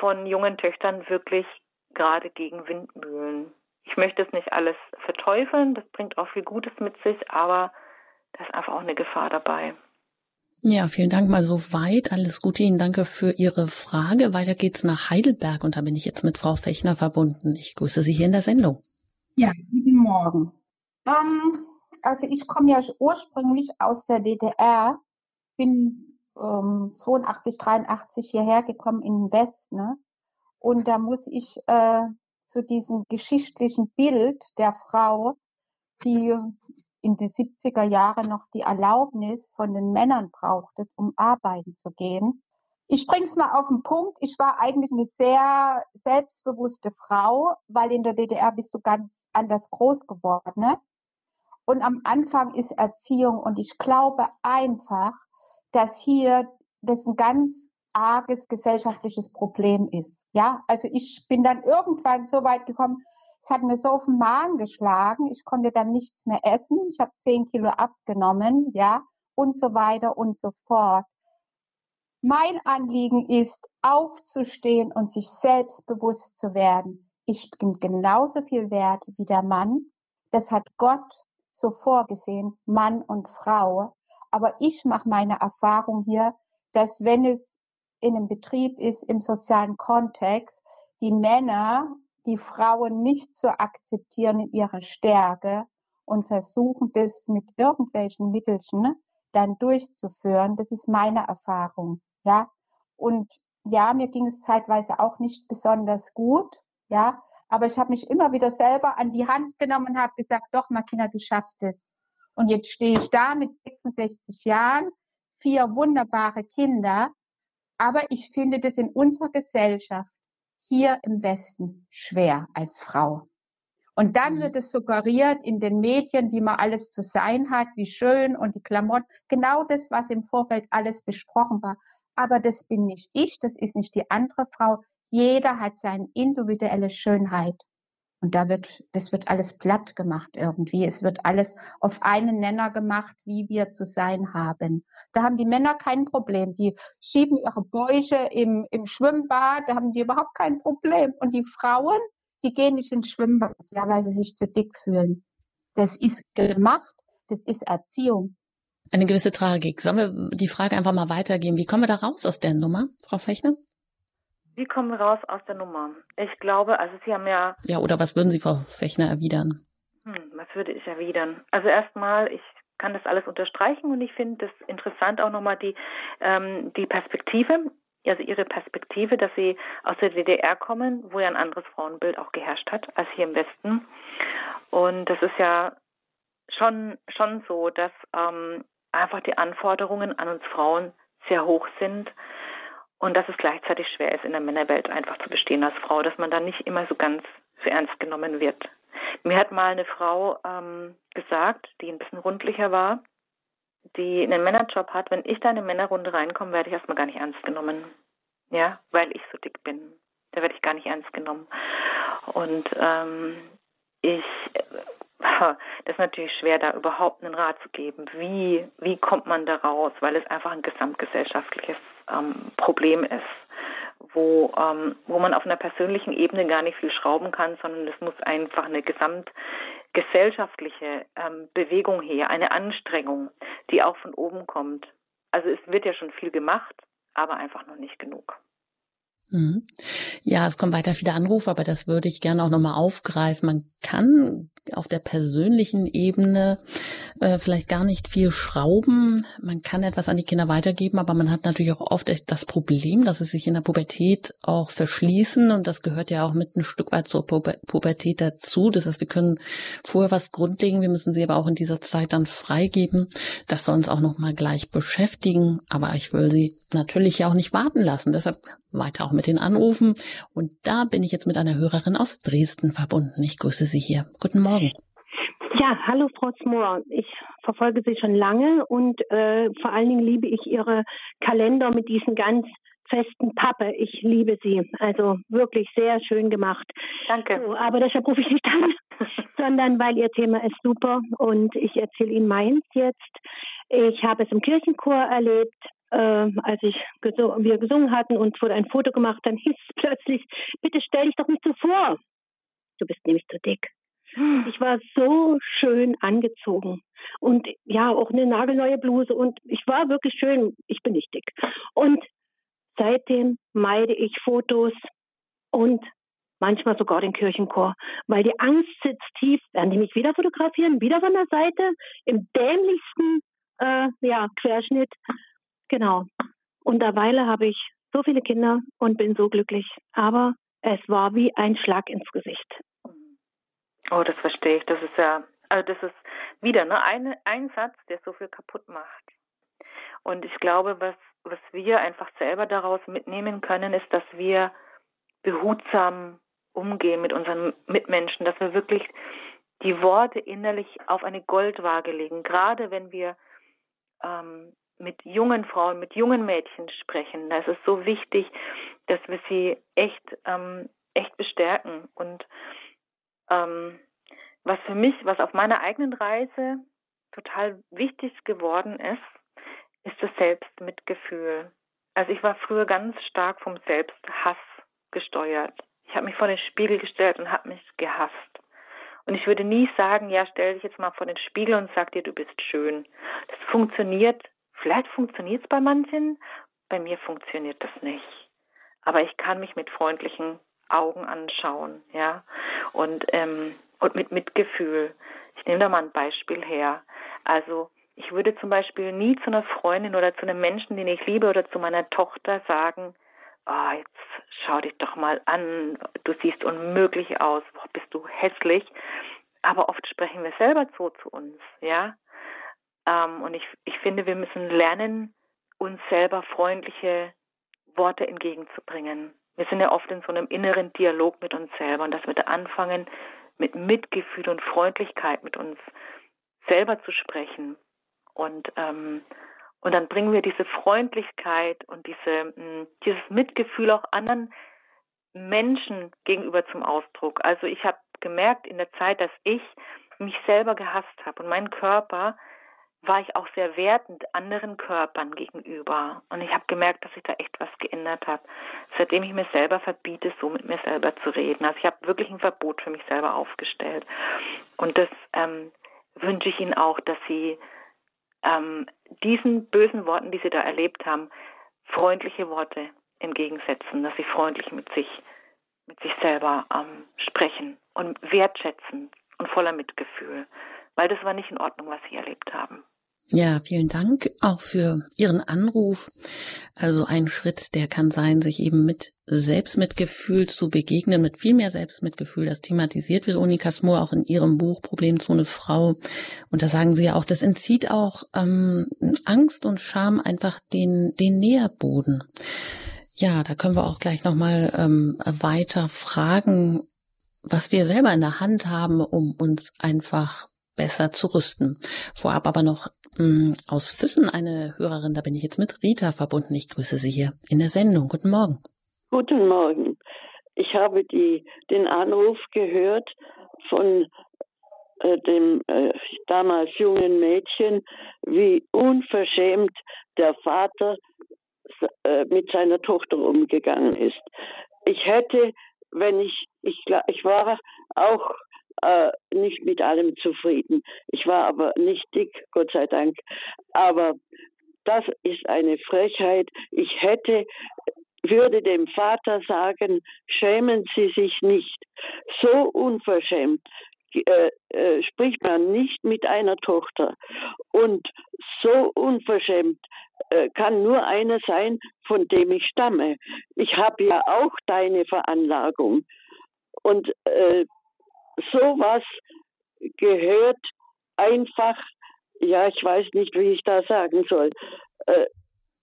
von jungen Töchtern wirklich gerade gegen Windmühlen. Ich möchte es nicht alles verteufeln, das bringt auch viel Gutes mit sich, aber da ist einfach auch eine Gefahr dabei. Ja, vielen Dank mal so weit. Alles Gute Ihnen. Danke für Ihre Frage. Weiter geht's nach Heidelberg und da bin ich jetzt mit Frau Fechner verbunden. Ich grüße Sie hier in der Sendung. Ja, guten Morgen. Ähm, also ich komme ja ursprünglich aus der DDR, bin ähm, 82, 83 hierher gekommen in den Westen. Ne? Und da muss ich äh, zu diesem geschichtlichen Bild der Frau, die in die 70er Jahre noch die Erlaubnis von den Männern brauchte, um arbeiten zu gehen. Ich bring's mal auf den Punkt. Ich war eigentlich eine sehr selbstbewusste Frau, weil in der DDR bist du ganz anders groß geworden. Ne? Und am Anfang ist Erziehung und ich glaube einfach, dass hier das ein ganz arges gesellschaftliches Problem ist. Ja, also ich bin dann irgendwann so weit gekommen, es hat mir so auf den Magen geschlagen, ich konnte dann nichts mehr essen, ich habe zehn Kilo abgenommen, ja, und so weiter und so fort. Mein Anliegen ist, aufzustehen und sich selbstbewusst zu werden. Ich bin genauso viel wert wie der Mann. Das hat Gott so vorgesehen, Mann und Frau. Aber ich mache meine Erfahrung hier, dass wenn es in einem Betrieb ist, im sozialen Kontext, die Männer, die Frauen nicht zu akzeptieren in ihrer Stärke und versuchen, das mit irgendwelchen Mittelchen dann durchzuführen. Das ist meine Erfahrung, ja. Und ja, mir ging es zeitweise auch nicht besonders gut, ja. Aber ich habe mich immer wieder selber an die Hand genommen und habe gesagt, doch, Martina, du schaffst es. Und jetzt stehe ich da mit 66 Jahren, vier wunderbare Kinder aber ich finde das in unserer Gesellschaft hier im Westen schwer als Frau. Und dann mhm. wird es suggeriert in den Medien, wie man alles zu sein hat, wie schön und die Klamotten. Genau das, was im Vorfeld alles besprochen war. Aber das bin nicht ich, das ist nicht die andere Frau. Jeder hat seine individuelle Schönheit. Und da wird, das wird alles platt gemacht irgendwie. Es wird alles auf einen Nenner gemacht, wie wir zu sein haben. Da haben die Männer kein Problem. Die schieben ihre Bäuche im, im Schwimmbad, da haben die überhaupt kein Problem. Und die Frauen, die gehen nicht ins Schwimmbad, ja, weil sie sich zu dick fühlen. Das ist gemacht, das ist Erziehung. Eine gewisse Tragik. Sollen wir die Frage einfach mal weitergeben? Wie kommen wir da raus aus der Nummer, Frau Fechner? Wie kommen wir raus aus der Nummer? Ich glaube, also Sie haben ja. Ja, oder was würden Sie, Frau Fechner, erwidern? Hm, was würde ich erwidern? Also erstmal, ich kann das alles unterstreichen und ich finde das interessant auch nochmal die, ähm, die Perspektive, also Ihre Perspektive, dass Sie aus der DDR kommen, wo ja ein anderes Frauenbild auch geherrscht hat als hier im Westen. Und das ist ja schon, schon so, dass ähm, einfach die Anforderungen an uns Frauen sehr hoch sind Und dass es gleichzeitig schwer ist, in der Männerwelt einfach zu bestehen als Frau, dass man da nicht immer so ganz für ernst genommen wird. Mir hat mal eine Frau ähm, gesagt, die ein bisschen rundlicher war, die einen Männerjob hat, wenn ich da in eine Männerrunde reinkomme, werde ich erstmal gar nicht ernst genommen. Ja, weil ich so dick bin. Da werde ich gar nicht ernst genommen. Und ähm, ich das ist natürlich schwer, da überhaupt einen Rat zu geben. Wie, wie kommt man da raus? Weil es einfach ein gesamtgesellschaftliches ähm, Problem ist, wo, ähm, wo man auf einer persönlichen Ebene gar nicht viel schrauben kann, sondern es muss einfach eine gesamtgesellschaftliche ähm, Bewegung her, eine Anstrengung, die auch von oben kommt. Also es wird ja schon viel gemacht, aber einfach noch nicht genug. Mhm. Ja, es kommen weiter viele Anrufe, aber das würde ich gerne auch nochmal aufgreifen. Man kann auf der persönlichen Ebene äh, vielleicht gar nicht viel schrauben. Man kann etwas an die Kinder weitergeben, aber man hat natürlich auch oft das Problem, dass sie sich in der Pubertät auch verschließen und das gehört ja auch mit ein Stück weit zur Pubertät dazu. Das heißt, wir können vorher was grundlegen, wir müssen sie aber auch in dieser Zeit dann freigeben. Das soll uns auch nochmal gleich beschäftigen, aber ich will sie natürlich auch nicht warten lassen. Deshalb weiter auch mit den Anrufen. Und da bin ich jetzt mit einer Hörerin aus Dresden verbunden. Ich grüße Sie hier. Guten Morgen. Ja, hallo Frau Smoor. Ich verfolge Sie schon lange und äh, vor allen Dingen liebe ich Ihre Kalender mit diesen ganz festen Pappe. Ich liebe sie. Also wirklich sehr schön gemacht. Danke. So, aber deshalb rufe ich nicht an, sondern weil Ihr Thema ist super und ich erzähle Ihnen meins jetzt. Ich habe es im Kirchenchor erlebt äh, als ich gesung, wir gesungen hatten und wurde ein Foto gemacht, dann hieß es plötzlich, bitte stell dich doch nicht so vor. Du bist nämlich zu dick. Hm. Ich war so schön angezogen und ja, auch eine nagelneue Bluse und ich war wirklich schön. Ich bin nicht dick. Und seitdem meide ich Fotos und manchmal sogar den Kirchenchor, weil die Angst sitzt tief. Werden die mich wieder fotografieren, wieder von der Seite, im dämlichsten äh, ja, Querschnitt. Genau. Und derweile habe ich so viele Kinder und bin so glücklich. Aber es war wie ein Schlag ins Gesicht. Oh, das verstehe ich. Das ist ja, also das ist wieder ne, ein, ein Satz, der so viel kaputt macht. Und ich glaube, was, was wir einfach selber daraus mitnehmen können, ist, dass wir behutsam umgehen mit unseren Mitmenschen, dass wir wirklich die Worte innerlich auf eine Goldwaage legen, gerade wenn wir ähm, mit jungen Frauen, mit jungen Mädchen sprechen. Da ist es so wichtig, dass wir sie echt, ähm, echt bestärken. Und ähm, was für mich, was auf meiner eigenen Reise total wichtig geworden ist, ist das Selbstmitgefühl. Also ich war früher ganz stark vom Selbsthass gesteuert. Ich habe mich vor den Spiegel gestellt und habe mich gehasst. Und ich würde nie sagen, ja, stell dich jetzt mal vor den Spiegel und sag dir, du bist schön. Das funktioniert Vielleicht funktioniert es bei manchen, bei mir funktioniert das nicht. Aber ich kann mich mit freundlichen Augen anschauen, ja, und ähm, und mit Mitgefühl. Ich nehme da mal ein Beispiel her. Also ich würde zum Beispiel nie zu einer Freundin oder zu einem Menschen, den ich liebe, oder zu meiner Tochter sagen, oh, jetzt schau dich doch mal an, du siehst unmöglich aus, boah, bist du hässlich. Aber oft sprechen wir selber so zu uns, ja. Ähm, und ich, ich finde, wir müssen lernen, uns selber freundliche Worte entgegenzubringen. Wir sind ja oft in so einem inneren Dialog mit uns selber und dass wir da anfangen, mit Mitgefühl und Freundlichkeit mit uns selber zu sprechen. Und, ähm, und dann bringen wir diese Freundlichkeit und diese, mh, hm, dieses Mitgefühl auch anderen Menschen gegenüber zum Ausdruck. Also ich habe gemerkt in der Zeit, dass ich mich selber gehasst habe und mein Körper war ich auch sehr wertend anderen Körpern gegenüber. Und ich habe gemerkt, dass sich da echt was geändert hat, seitdem ich mir selber verbiete, so mit mir selber zu reden. Also ich habe wirklich ein Verbot für mich selber aufgestellt. Und das ähm, wünsche ich Ihnen auch, dass Sie ähm, diesen bösen Worten, die Sie da erlebt haben, freundliche Worte entgegensetzen, dass Sie freundlich mit sich, mit sich selber ähm, sprechen und wertschätzen und voller Mitgefühl, weil das war nicht in Ordnung, was Sie erlebt haben. Ja, vielen Dank auch für Ihren Anruf. Also ein Schritt, der kann sein, sich eben mit Selbstmitgefühl zu begegnen, mit viel mehr Selbstmitgefühl. Das thematisiert Veronika Smoor auch in ihrem Buch Problemzone Frau. Und da sagen sie ja auch, das entzieht auch ähm, Angst und Scham einfach den, den Nährboden. Ja, da können wir auch gleich nochmal ähm, weiter fragen, was wir selber in der Hand haben, um uns einfach besser zu rüsten. Vorab aber noch mh, hm, aus Füssen eine Hörerin, da bin ich jetzt mit Rita verbunden. Ich grüße Sie hier in der Sendung. Guten Morgen. Guten Morgen. Ich habe die, den Anruf gehört von äh, dem äh, damals jungen Mädchen, wie unverschämt der Vater äh, mit seiner Tochter umgegangen ist. Ich hätte, wenn ich, ich, ich war auch äh, nicht mit allem zufrieden. Ich war aber nicht dick, Gott sei Dank. Aber das ist eine Frechheit. Ich hätte würde dem Vater sagen, schämen Sie sich nicht. So unverschämt äh, äh, spricht man nicht mit einer Tochter. Und so unverschämt äh, kann nur einer sein, von dem ich stamme. Ich habe ja auch deine Veranlagung. Und äh, sowas gehört einfach, ja, ich weiß nicht, wie ich da sagen soll. Äh,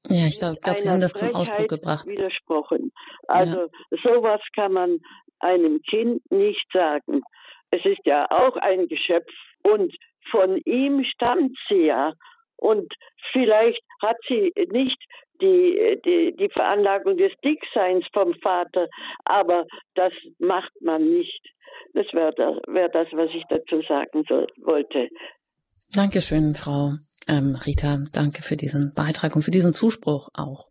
ja, ich glaube, glaub, Sie haben das zum Ausdruck gebracht. Widersprochen. Also ja. sowas kann man einem Kind nicht sagen. Es ist ja auch ein Geschöpf und von ihm stammt sie ja. Und vielleicht hat sie nicht die, die, die Veranlagung des Dickseins vom Vater, aber das macht man nicht. Das wäre das, wär das, was ich dazu sagen soll, wollte. Dankeschön, Frau ähm, Rita. Danke für diesen Beitrag und für diesen Zuspruch auch.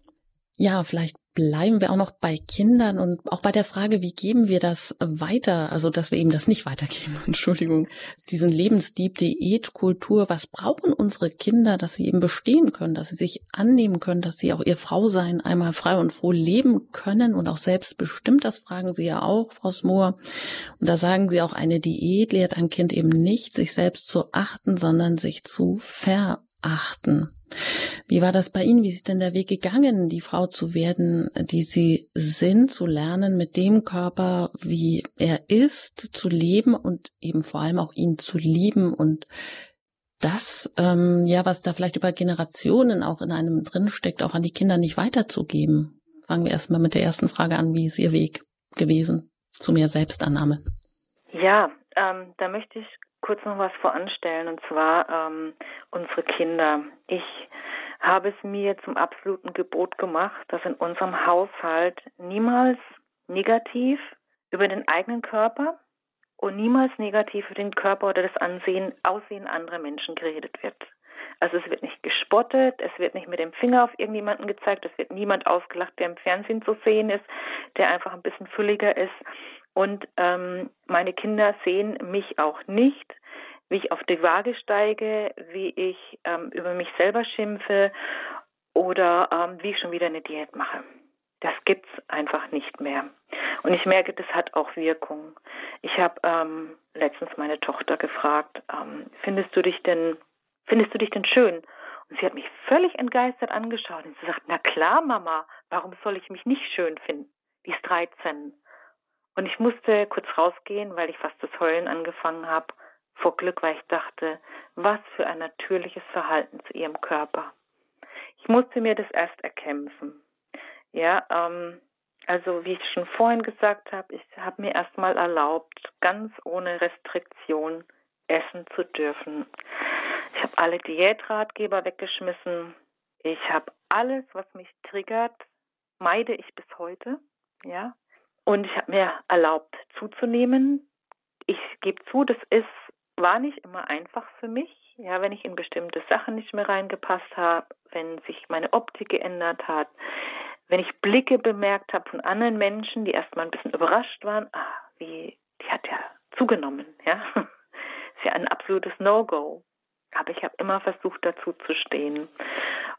Ja, vielleicht bleiben wir auch noch bei Kindern und auch bei der Frage, wie geben wir das weiter? Also, dass wir eben das nicht weitergeben. Entschuldigung. Diesen Lebensdieb, Diätkultur. Was brauchen unsere Kinder, dass sie eben bestehen können, dass sie sich annehmen können, dass sie auch ihr Frausein einmal frei und froh leben können und auch selbstbestimmt? Das fragen Sie ja auch, Frau Smoor. Und da sagen Sie auch, eine Diät lehrt ein Kind eben nicht, sich selbst zu achten, sondern sich zu verachten. Wie war das bei Ihnen? Wie ist denn der Weg gegangen, die Frau zu werden, die Sie sind, zu lernen, mit dem Körper, wie er ist, zu leben und eben vor allem auch ihn zu lieben und das, ähm, ja, was da vielleicht über Generationen auch in einem drinsteckt, auch an die Kinder nicht weiterzugeben? Fangen wir erstmal mit der ersten Frage an. Wie ist Ihr Weg gewesen zu mehr Selbstannahme? Ja, ähm, da möchte ich kurz noch was voranstellen, und zwar ähm, unsere Kinder. Ich habe es mir zum absoluten Gebot gemacht, dass in unserem Haushalt niemals negativ über den eigenen Körper und niemals negativ über den Körper oder das Ansehen, Aussehen anderer Menschen geredet wird. Also es wird nicht gespottet, es wird nicht mit dem Finger auf irgendjemanden gezeigt, es wird niemand ausgelacht, der im Fernsehen zu sehen ist, der einfach ein bisschen fülliger ist. Und ähm, meine Kinder sehen mich auch nicht, wie ich auf die Waage steige, wie ich ähm, über mich selber schimpfe oder ähm, wie ich schon wieder eine Diät mache. Das gibt's einfach nicht mehr. Und ich merke, das hat auch Wirkung. Ich habe ähm, letztens meine Tochter gefragt, ähm, findest du dich denn, findest du dich denn schön? Und sie hat mich völlig entgeistert angeschaut und sie sagt, na klar, Mama, warum soll ich mich nicht schön finden? Die ist 13. Und ich musste kurz rausgehen, weil ich fast das Heulen angefangen habe vor Glück, weil ich dachte, was für ein natürliches Verhalten zu ihrem Körper. Ich musste mir das erst erkämpfen. Ja, ähm, also wie ich schon vorhin gesagt habe, ich habe mir erstmal erlaubt, ganz ohne Restriktion essen zu dürfen. Ich habe alle Diätratgeber weggeschmissen. Ich habe alles, was mich triggert, meide ich bis heute. Ja, und ich habe mir erlaubt zuzunehmen. Ich gebe zu, das ist war nicht immer einfach für mich. Ja, wenn ich in bestimmte Sachen nicht mehr reingepasst habe, wenn sich meine Optik geändert hat, wenn ich Blicke bemerkt habe von anderen Menschen, die erstmal ein bisschen überrascht waren, ah, wie, die hat ja zugenommen, ja. Ist ja ein absolutes No-Go. Aber ich habe immer versucht, dazu zu stehen.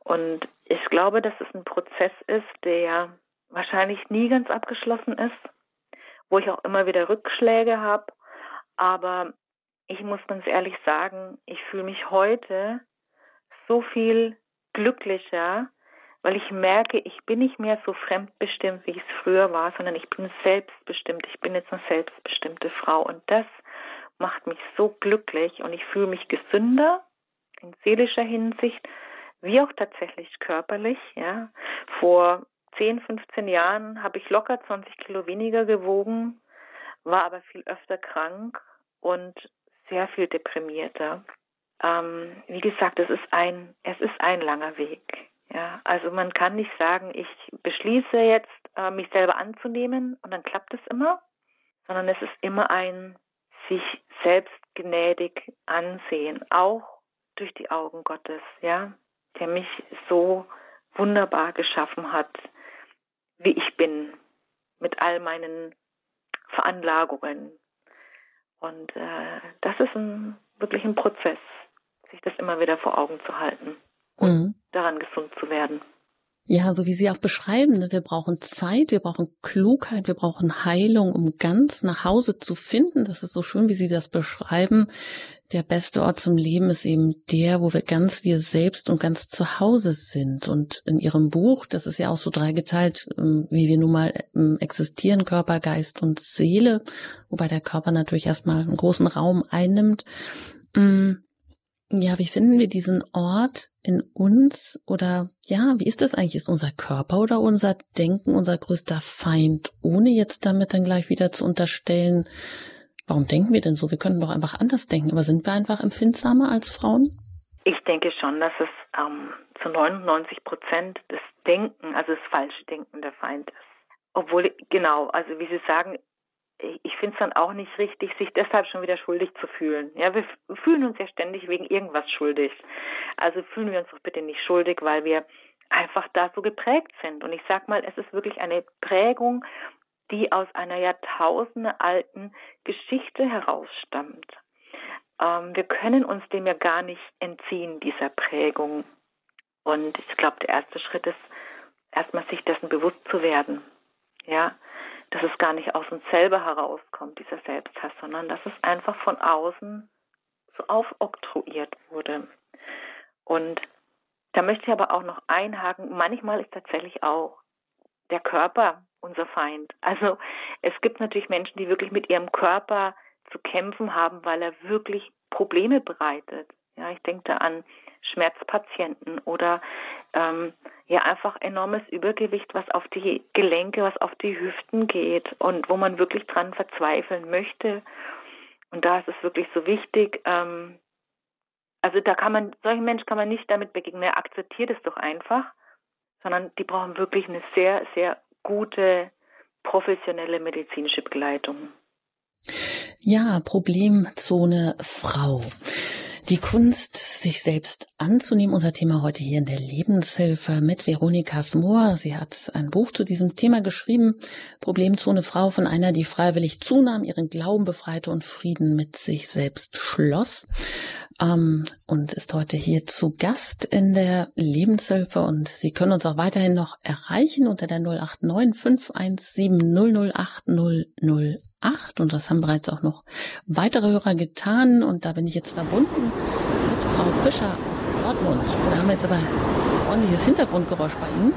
Und ich glaube, dass es ein Prozess ist, der wahrscheinlich nie ganz abgeschlossen ist, wo ich auch immer wieder Rückschläge habe. Aber ich muss ganz ehrlich sagen, ich fühle mich heute so viel glücklicher, weil ich merke, ich bin nicht mehr so fremdbestimmt, wie ich es früher war, sondern ich bin selbstbestimmt. Ich bin jetzt eine selbstbestimmte Frau und das macht mich so glücklich und ich fühle mich gesünder in seelischer Hinsicht, wie auch tatsächlich körperlich. Ja, vor 10, 15 Jahren habe ich locker 20 Kilo weniger gewogen, war aber viel öfter krank und sehr viel deprimierter. Ähm, wie gesagt, es ist ein, es ist ein langer Weg. Ja, also man kann nicht sagen, ich beschließe jetzt, äh, mich selber anzunehmen und dann klappt es immer, sondern es ist immer ein sich selbst gnädig ansehen, auch durch die Augen Gottes, ja, der mich so wunderbar geschaffen hat, wie ich bin, mit all meinen Veranlagungen. Und äh, das ist ein, wirklich ein Prozess, sich das immer wieder vor Augen zu halten und mhm. daran gesund zu werden. Ja, so wie Sie auch beschreiben, ne? wir brauchen Zeit, wir brauchen Klugheit, wir brauchen Heilung, um ganz nach Hause zu finden. Das ist so schön, wie Sie das beschreiben. Der beste Ort zum Leben ist eben der, wo wir ganz wir selbst und ganz zu Hause sind. Und in Ihrem Buch, das ist ja auch so dreigeteilt, ähm, wie wir nun mal ähm, existieren, Körper, Geist und Seele, wobei der Körper natürlich erstmal einen großen Raum einnimmt. Mm, ja, wie finden wir diesen Ort in uns? Oder ja, wie ist das eigentlich? Ist unser Körper oder unser Denken unser größter Feind? Ohne jetzt damit dann gleich wieder zu unterstellen, warum denken wir denn so? Wir können doch einfach anders denken. Aber sind wir einfach empfindsamer als Frauen? Ich denke schon, dass es ähm, zu 99 Prozent das Denken, also das falsche Denken der Feind ist. Obwohl, genau, also wie Sie sagen, ich finde es dann auch nicht richtig, sich deshalb schon wieder schuldig zu fühlen. Ja, wir fühlen uns ja ständig wegen irgendwas schuldig. Also fühlen wir uns doch bitte nicht schuldig, weil wir einfach da so geprägt sind. Und ich sag mal, es ist wirklich eine Prägung, die aus einer Jahrtausende alten Geschichte herausstammt. Ähm, wir können uns dem ja gar nicht entziehen, dieser Prägung. Und ich glaube, der erste Schritt ist, erstmal sich dessen bewusst zu werden. Ja, dass es gar nicht aus uns selber herauskommt, dieser Selbsthass, sondern dass es einfach von außen so aufoktroyiert wurde. Und da möchte ich aber auch noch einhaken, manchmal ist tatsächlich auch der Körper unser Feind. Also es gibt natürlich Menschen, die wirklich mit ihrem Körper zu kämpfen haben, weil er wirklich Probleme bereitet. Ja, ich denke da an Schmerzpatienten oder ähm, ja einfach enormes Übergewicht, was auf die Gelenke, was auf die Hüften geht und wo man wirklich dran verzweifeln möchte. Und da ist es wirklich so wichtig, ähm, also da kann man, solchen Menschen kann man nicht damit begegnen, er akzeptiert es doch einfach, sondern die brauchen wirklich eine sehr, sehr gute professionelle medizinische Begleitung. Ja, Problemzone Frau. Die Kunst, sich selbst anzunehmen, unser Thema heute hier in der Lebenshilfe mit Veronika Smoor. Sie hat ein Buch zu diesem Thema geschrieben, Problemzone Frau von einer, die freiwillig zunahm, ihren Glauben befreite und Frieden mit sich selbst schloss. Ähm, und ist heute hier zu Gast in der Lebenshilfe und Sie können uns auch weiterhin noch erreichen unter der 089 517 008 008 acht und das haben bereits auch noch weitere Hörer getan und da bin ich jetzt verbunden mit Frau Fischer aus Dortmund. Da haben wir jetzt aber ein ordentliches Hintergrundgeräusch bei Ihnen.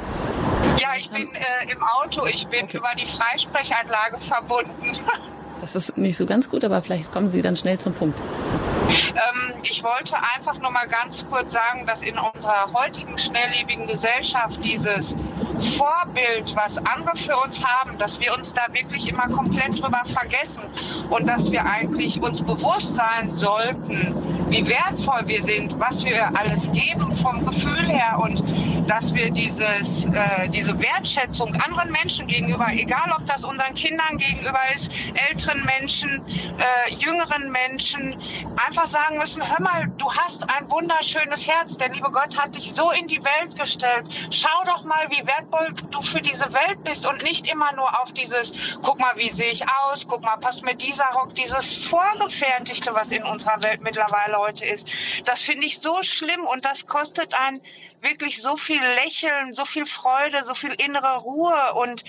Ja, ich bin äh, im Auto, ich bin okay. über die Freisprechanlage verbunden. Das ist nicht so ganz gut, aber vielleicht kommen Sie dann schnell zum Punkt. Ähm, ich wollte einfach nur mal ganz kurz sagen, dass in unserer heutigen schnelllebigen Gesellschaft dieses Vorbild, was andere für uns haben, dass wir uns da wirklich immer komplett drüber vergessen und dass wir eigentlich uns bewusst sein sollten, wie wertvoll wir sind, was wir alles geben vom Gefühl her und dass wir dieses, äh, diese Wertschätzung anderen Menschen gegenüber, egal ob das unseren Kindern gegenüber ist, älteren Menschen, äh, jüngeren Menschen, einfach sagen müssen, hör mal, du hast ein wunderschönes Herz, der liebe Gott hat dich so in die Welt gestellt. Schau doch mal, wie wertvoll du für diese Welt bist und nicht immer nur auf dieses, guck mal, wie sehe ich aus, guck mal, passt mir dieser Rock, dieses Vorgefertigte, was in unserer Welt mittlerweile heute ist. Das finde ich so schlimm und das kostet ein wirklich so viel Lächeln, so viel Freude, so viel innere Ruhe. Und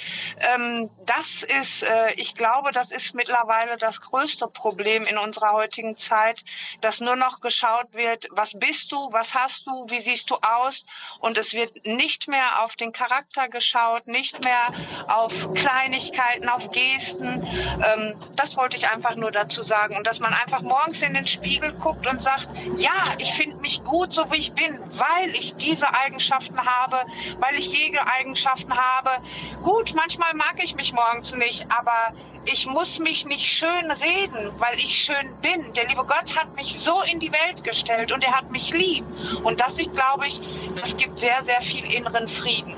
ähm, das ist, äh, ich glaube, das ist mittlerweile das größte Problem in unserer heutigen Zeit, dass nur noch geschaut wird, was bist du, was hast du, wie siehst du aus. Und es wird nicht mehr auf den Charakter geschaut, nicht mehr auf Kleinigkeiten, auf Gesten. Ähm, das wollte ich einfach nur dazu sagen. Und dass man einfach morgens in den Spiegel guckt und sagt, ja, ich finde mich gut, so wie ich bin, weil ich diese Eigenschaften habe, weil ich jene Eigenschaften habe. Gut, manchmal mag ich mich morgens nicht, aber ich muss mich nicht schön reden, weil ich schön bin. Der liebe Gott hat mich so in die Welt gestellt und er hat mich lieb. Und das, ich glaube ich, das gibt sehr, sehr viel inneren Frieden.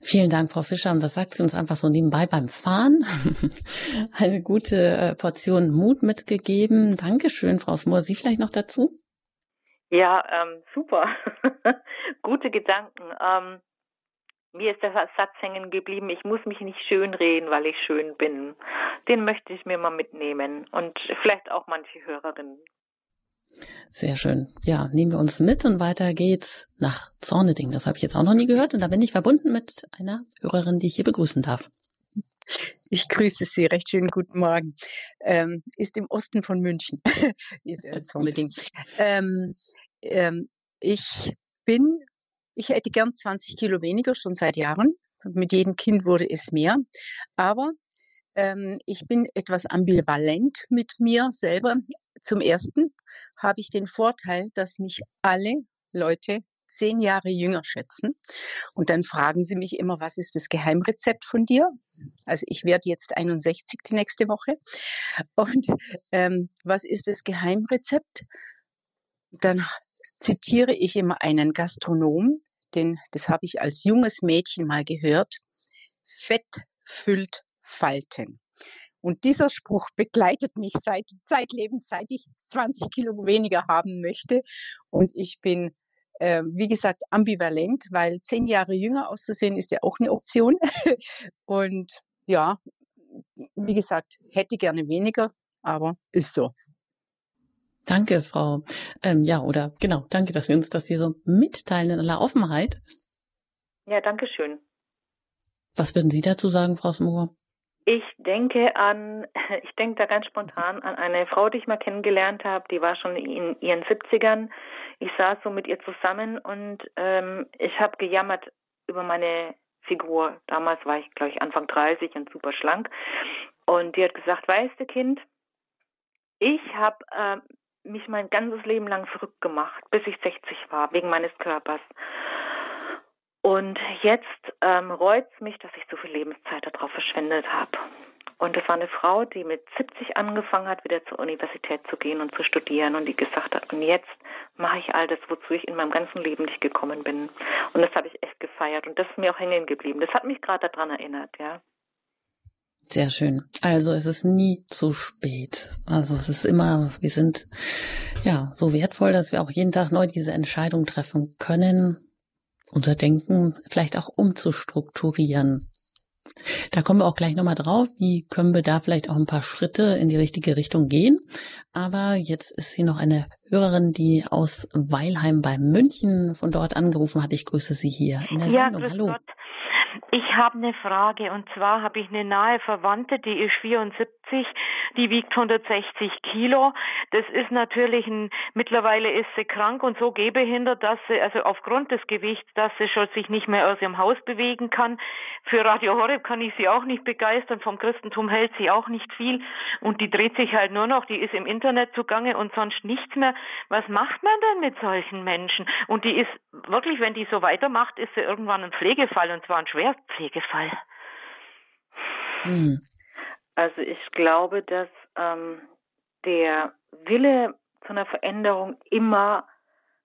Vielen Dank, Frau Fischer. Und das sagt sie uns einfach so nebenbei beim Fahren. Eine gute äh, Portion Mut mitgegeben. Dankeschön, Frau Smoor. Sie vielleicht noch dazu? Ja, ähm, super. gute Gedanken. Ähm, mir ist der Satz hängen geblieben, ich muss mich nicht schönreden, weil ich schön bin. Den möchte ich mir mal mitnehmen und vielleicht auch manche Hörerinnen. Sehr schön. Ja, nehmen wir uns mit und weiter geht's nach Zorneding. Das habe ich jetzt auch noch nie gehört und da bin ich verbunden mit einer Hörerin, die ich hier begrüßen darf. Ich grüße Sie, recht schönen guten Morgen. Ähm, ist im Osten von München, Zorneding. Ähm, ähm, ich bin, ich hätte gern 20 Kilo weniger, schon seit Jahren. Mit jedem Kind wurde es mehr. Aber ähm, ich bin etwas ambivalent mit mir selber. Zum Ersten habe ich den Vorteil, dass mich alle Leute zehn Jahre jünger schätzen. Und dann fragen sie mich immer, was ist das Geheimrezept von dir? Also ich werde jetzt 61 die nächste Woche. Und ähm, was ist das Geheimrezept? Dann zitiere ich immer einen Gastronom, denn das habe ich als junges Mädchen mal gehört. Fett füllt Falten. Und dieser Spruch begleitet mich seit zeitlebens, seit ich 20 Kilo weniger haben möchte. Und ich bin, äh, wie gesagt, ambivalent, weil zehn Jahre jünger auszusehen ist ja auch eine Option. Und ja, wie gesagt, hätte gerne weniger, aber ist so. Danke, Frau. Ähm, ja, oder genau, danke, dass Sie uns das hier so mitteilen in aller Offenheit. Ja, danke schön. Was würden Sie dazu sagen, Frau Smoor? Ich denke an, ich denke da ganz spontan an eine Frau, die ich mal kennengelernt habe, die war schon in ihren 70ern. Ich saß so mit ihr zusammen und ähm, ich habe gejammert über meine Figur. Damals war ich, glaube ich, Anfang 30 und super schlank. Und die hat gesagt, weißt du, Kind, ich habe äh, mich mein ganzes Leben lang verrückt gemacht, bis ich 60 war, wegen meines Körpers. Und jetzt ähm, reut es mich, dass ich so viel Lebenszeit darauf verschwendet habe. Und das war eine Frau, die mit 70 angefangen hat, wieder zur Universität zu gehen und zu studieren und die gesagt hat, und jetzt mache ich all das, wozu ich in meinem ganzen Leben nicht gekommen bin. Und das habe ich echt gefeiert und das ist mir auch hängen geblieben. Das hat mich gerade daran erinnert, ja. Sehr schön. Also es ist nie zu spät. Also es ist immer, wir sind ja so wertvoll, dass wir auch jeden Tag neu diese Entscheidung treffen können, unser Denken vielleicht auch umzustrukturieren. Da kommen wir auch gleich nochmal drauf. Wie können wir da vielleicht auch ein paar Schritte in die richtige Richtung gehen? Aber jetzt ist hier noch eine Hörerin, die aus Weilheim bei München von dort angerufen hat. Ich grüße Sie hier in der ja, Sendung. Hallo. Gott. Ich habe eine Frage und zwar habe ich eine nahe Verwandte, die ist 74, die wiegt 160 Kilo. Das ist natürlich ein, mittlerweile ist sie krank und so gehbehindert, dass sie, also aufgrund des Gewichts, dass sie schon sich nicht mehr aus ihrem Haus bewegen kann. Für Radio Horeb kann ich sie auch nicht begeistern, vom Christentum hält sie auch nicht viel und die dreht sich halt nur noch, die ist im Internet zugange und sonst nichts mehr. Was macht man denn mit solchen Menschen? Und die ist wirklich, wenn die so weitermacht, ist sie irgendwann ein Pflegefall und zwar ein Schwerpflegefall. Hm. Also ich glaube, dass ähm, der Wille zu einer Veränderung immer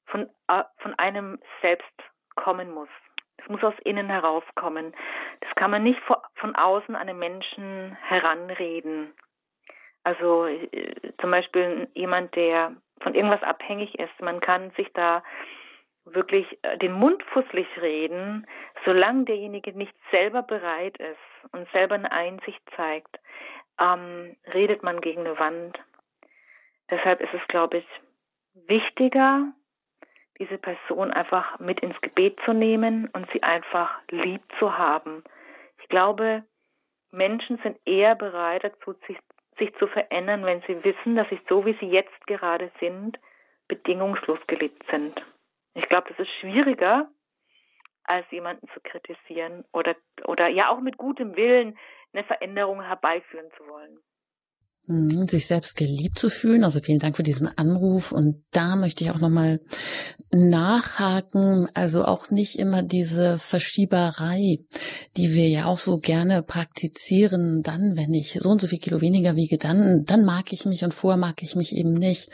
von, äh, von einem selbst kommen muss. Es muss aus innen herauskommen. Das kann man nicht vor, von außen an einen Menschen heranreden. Also äh, zum Beispiel jemand, der von irgendwas abhängig ist. Man kann sich da wirklich äh, den Mund fusselig reden, solange derjenige nicht selber bereit ist und selber eine Einsicht zeigt, ähm, redet man gegen eine Wand. Deshalb ist es, glaube ich, wichtiger, diese Person einfach mit ins Gebet zu nehmen und sie einfach lieb zu haben. Ich glaube, Menschen sind eher bereit dazu, sich, sich zu verändern, wenn sie wissen, dass sie so, wie sie jetzt gerade sind, bedingungslos geliebt sind. Ich glaube, das ist schwieriger, als jemanden zu kritisieren oder, oder ja auch mit gutem Willen eine Veränderung herbeiführen zu wollen. Mhm, sich selbst geliebt zu fühlen. Also vielen Dank für diesen Anruf. Und da möchte ich auch nochmal nachhaken. Also auch nicht immer diese Verschieberei, die wir ja auch so gerne praktizieren. Dann, wenn ich so und so viel Kilo weniger wiege, dann, dann mag ich mich und vorher mag ich mich eben nicht.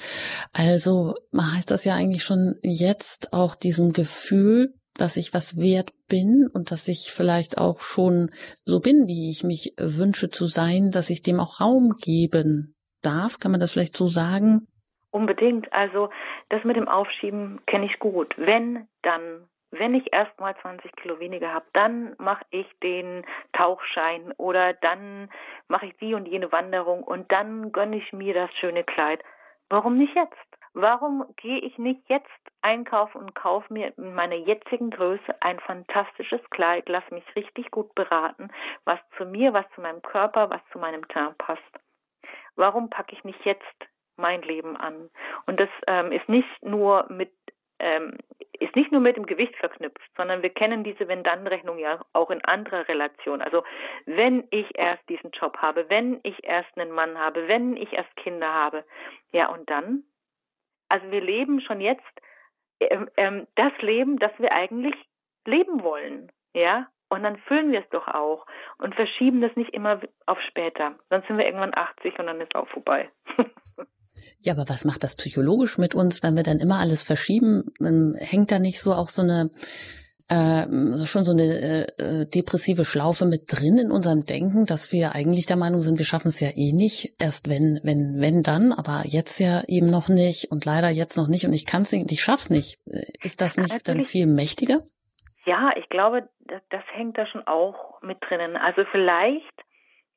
Also heißt das ja eigentlich schon jetzt auch diesem Gefühl dass ich was wert bin und dass ich vielleicht auch schon so bin, wie ich mich wünsche zu sein, dass ich dem auch Raum geben darf. Kann man das vielleicht so sagen? Unbedingt. Also das mit dem Aufschieben kenne ich gut. Wenn, dann. Wenn ich erst mal 20 Kilo weniger habe, dann mache ich den Tauchschein oder dann mache ich die und jene Wanderung und dann gönne ich mir das schöne Kleid. Warum nicht jetzt? Warum gehe ich nicht jetzt einkaufen und kaufe mir in meiner jetzigen Größe ein fantastisches Kleid, lass mich richtig gut beraten, was zu mir, was zu meinem Körper, was zu meinem Teint passt? Warum packe ich nicht jetzt mein Leben an? Und das ähm, ist nicht nur mit ähm, ist nicht nur mit dem Gewicht verknüpft, sondern wir kennen diese Wenn-Dann-Rechnung ja auch in anderer Relation. Also wenn ich erst diesen Job habe, wenn ich erst einen Mann habe, wenn ich erst Kinder habe, ja und dann? Also wir leben schon jetzt ähm, ähm, das Leben, das wir eigentlich leben wollen, ja. Und dann füllen wir es doch auch und verschieben das nicht immer auf später. Dann sind wir irgendwann 80 und dann ist auch vorbei. Ja, aber was macht das psychologisch mit uns, wenn wir dann immer alles verschieben? Hängt da nicht so auch so eine äh, schon so eine äh, depressive Schlaufe mit drin in unserem Denken, dass wir eigentlich der Meinung sind, wir schaffen es ja eh nicht, erst wenn, wenn, wenn dann, aber jetzt ja eben noch nicht und leider jetzt noch nicht und ich kann es nicht, ich schaff's nicht. Ist das nicht Natürlich. dann viel mächtiger? Ja, ich glaube, das, das hängt da schon auch mit drinnen. Also vielleicht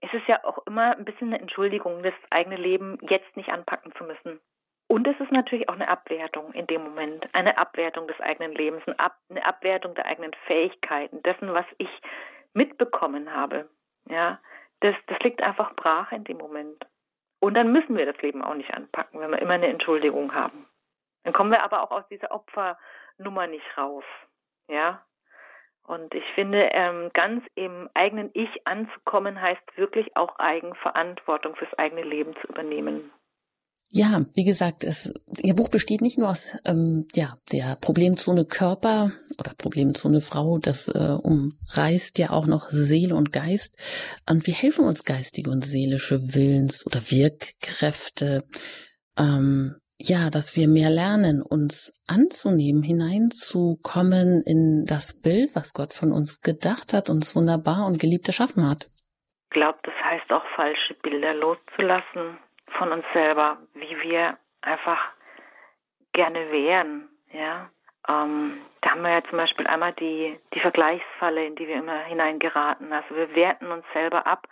ist es ja auch immer ein bisschen eine Entschuldigung, das eigene Leben jetzt nicht anpacken zu müssen. Und es ist natürlich auch eine Abwertung in dem Moment, eine Abwertung des eigenen Lebens, eine Abwertung der eigenen Fähigkeiten, dessen, was ich mitbekommen habe. Ja, das, das liegt einfach brach in dem Moment. Und dann müssen wir das Leben auch nicht anpacken, wenn wir immer eine Entschuldigung haben. Dann kommen wir aber auch aus dieser Opfernummer nicht raus. Ja. Und ich finde, ähm, ganz im eigenen Ich anzukommen, heißt wirklich auch Eigenverantwortung fürs eigene Leben zu übernehmen. Ja, wie gesagt, es, Ihr Buch besteht nicht nur aus ähm, ja, der Problemzone Körper oder Problemzone Frau, das äh, umreißt ja auch noch Seele und Geist. Und wie helfen uns geistige und seelische Willens- oder Wirkkräfte, ähm, ja, dass wir mehr lernen, uns anzunehmen, hineinzukommen in das Bild, was Gott von uns gedacht hat, uns wunderbar und geliebt erschaffen hat. Ich glaube, das heißt auch falsche Bilder loszulassen von uns selber, wie wir einfach gerne wären, ja. Ähm, da haben wir ja zum Beispiel einmal die, die Vergleichsfalle, in die wir immer hineingeraten. Also wir werten uns selber ab.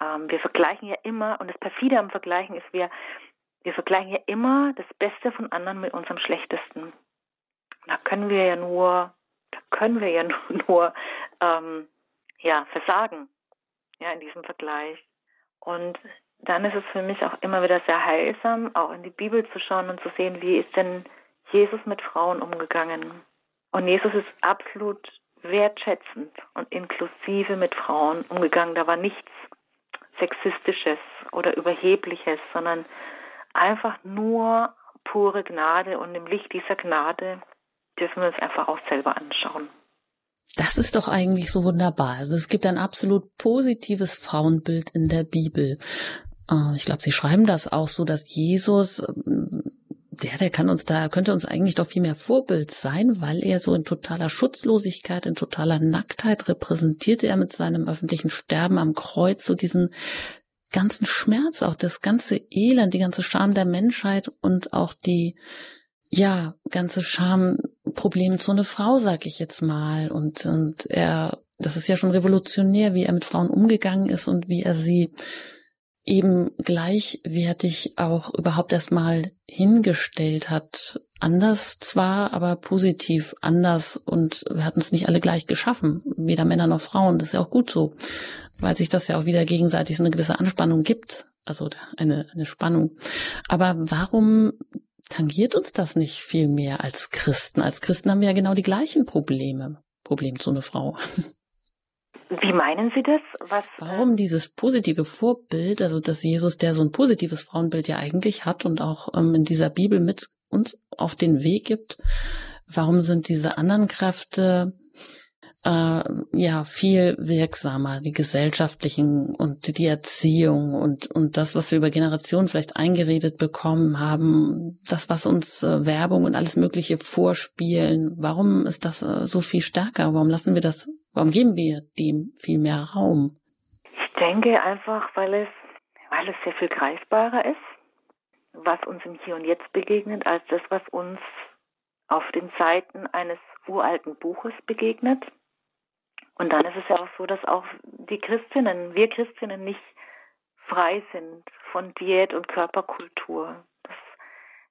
Ähm, wir vergleichen ja immer, und das perfide am Vergleichen ist, wir, wir vergleichen ja immer das Beste von anderen mit unserem Schlechtesten. Da können wir ja nur, da können wir ja nur, nur ähm, ja, versagen, ja, in diesem Vergleich. Und dann ist es für mich auch immer wieder sehr heilsam, auch in die Bibel zu schauen und zu sehen, wie ist denn Jesus mit Frauen umgegangen. Und Jesus ist absolut wertschätzend und inklusive mit Frauen umgegangen. Da war nichts Sexistisches oder Überhebliches, sondern einfach nur pure Gnade. Und im Licht dieser Gnade dürfen wir uns einfach auch selber anschauen. Das ist doch eigentlich so wunderbar. Also es gibt ein absolut positives Frauenbild in der Bibel. Äh, ich glaube, Sie schreiben das auch so, dass Jesus, ähm, der, der kann uns da, könnte uns eigentlich doch viel mehr Vorbild sein, weil er so in totaler Schutzlosigkeit, in totaler Nacktheit repräsentierte er mit seinem öffentlichen Sterben am Kreuz so diesen ganzen Schmerz, auch das ganze Elend, die ganze Scham der Menschheit und auch die, ja, ganze Schamprobleme einer Frau, sag ich jetzt mal. Und, und er, das ist ja schon revolutionär, wie er mit Frauen umgegangen ist und wie er sie eben gleichwertig auch überhaupt erstmal hingestellt hat. Anders zwar, aber positiv anders und wir hatten es nicht alle gleich geschaffen, weder Männer noch Frauen, das ist ja auch gut so, weil sich das ja auch wieder gegenseitig so eine gewisse Anspannung gibt, also eine, eine Spannung. Aber warum tangiert uns das nicht viel mehr als Christen? Als Christen haben wir ja genau die gleichen Probleme. Problem zu einer Frau. Wie meinen Sie das? Was, Warum äh, dieses positive Vorbild, also dass Jesus, der so ein positives Frauenbild ja eigentlich hat und auch ähm, in dieser Bibel mit uns auf den Weg gibt, warum sind diese anderen Kräfte äh, ja viel wirksamer, die gesellschaftlichen und die Erziehung und, und das, was wir über Generationen vielleicht eingeredet bekommen haben, das, was uns äh, Werbung und alles Mögliche vorspielen, warum ist das äh, so viel stärker? Warum lassen wir das, warum geben wir dem viel mehr Raum? Ich denke einfach, weil es, weil es sehr viel greifbarer ist, was uns im Hier und Jetzt begegnet, als das, was uns auf den Seiten eines uralten Buches begegnet. Und dann ist es ja auch so, dass auch die Christinnen, wir Christinnen nicht frei sind von Diät und Körperkultur. Das,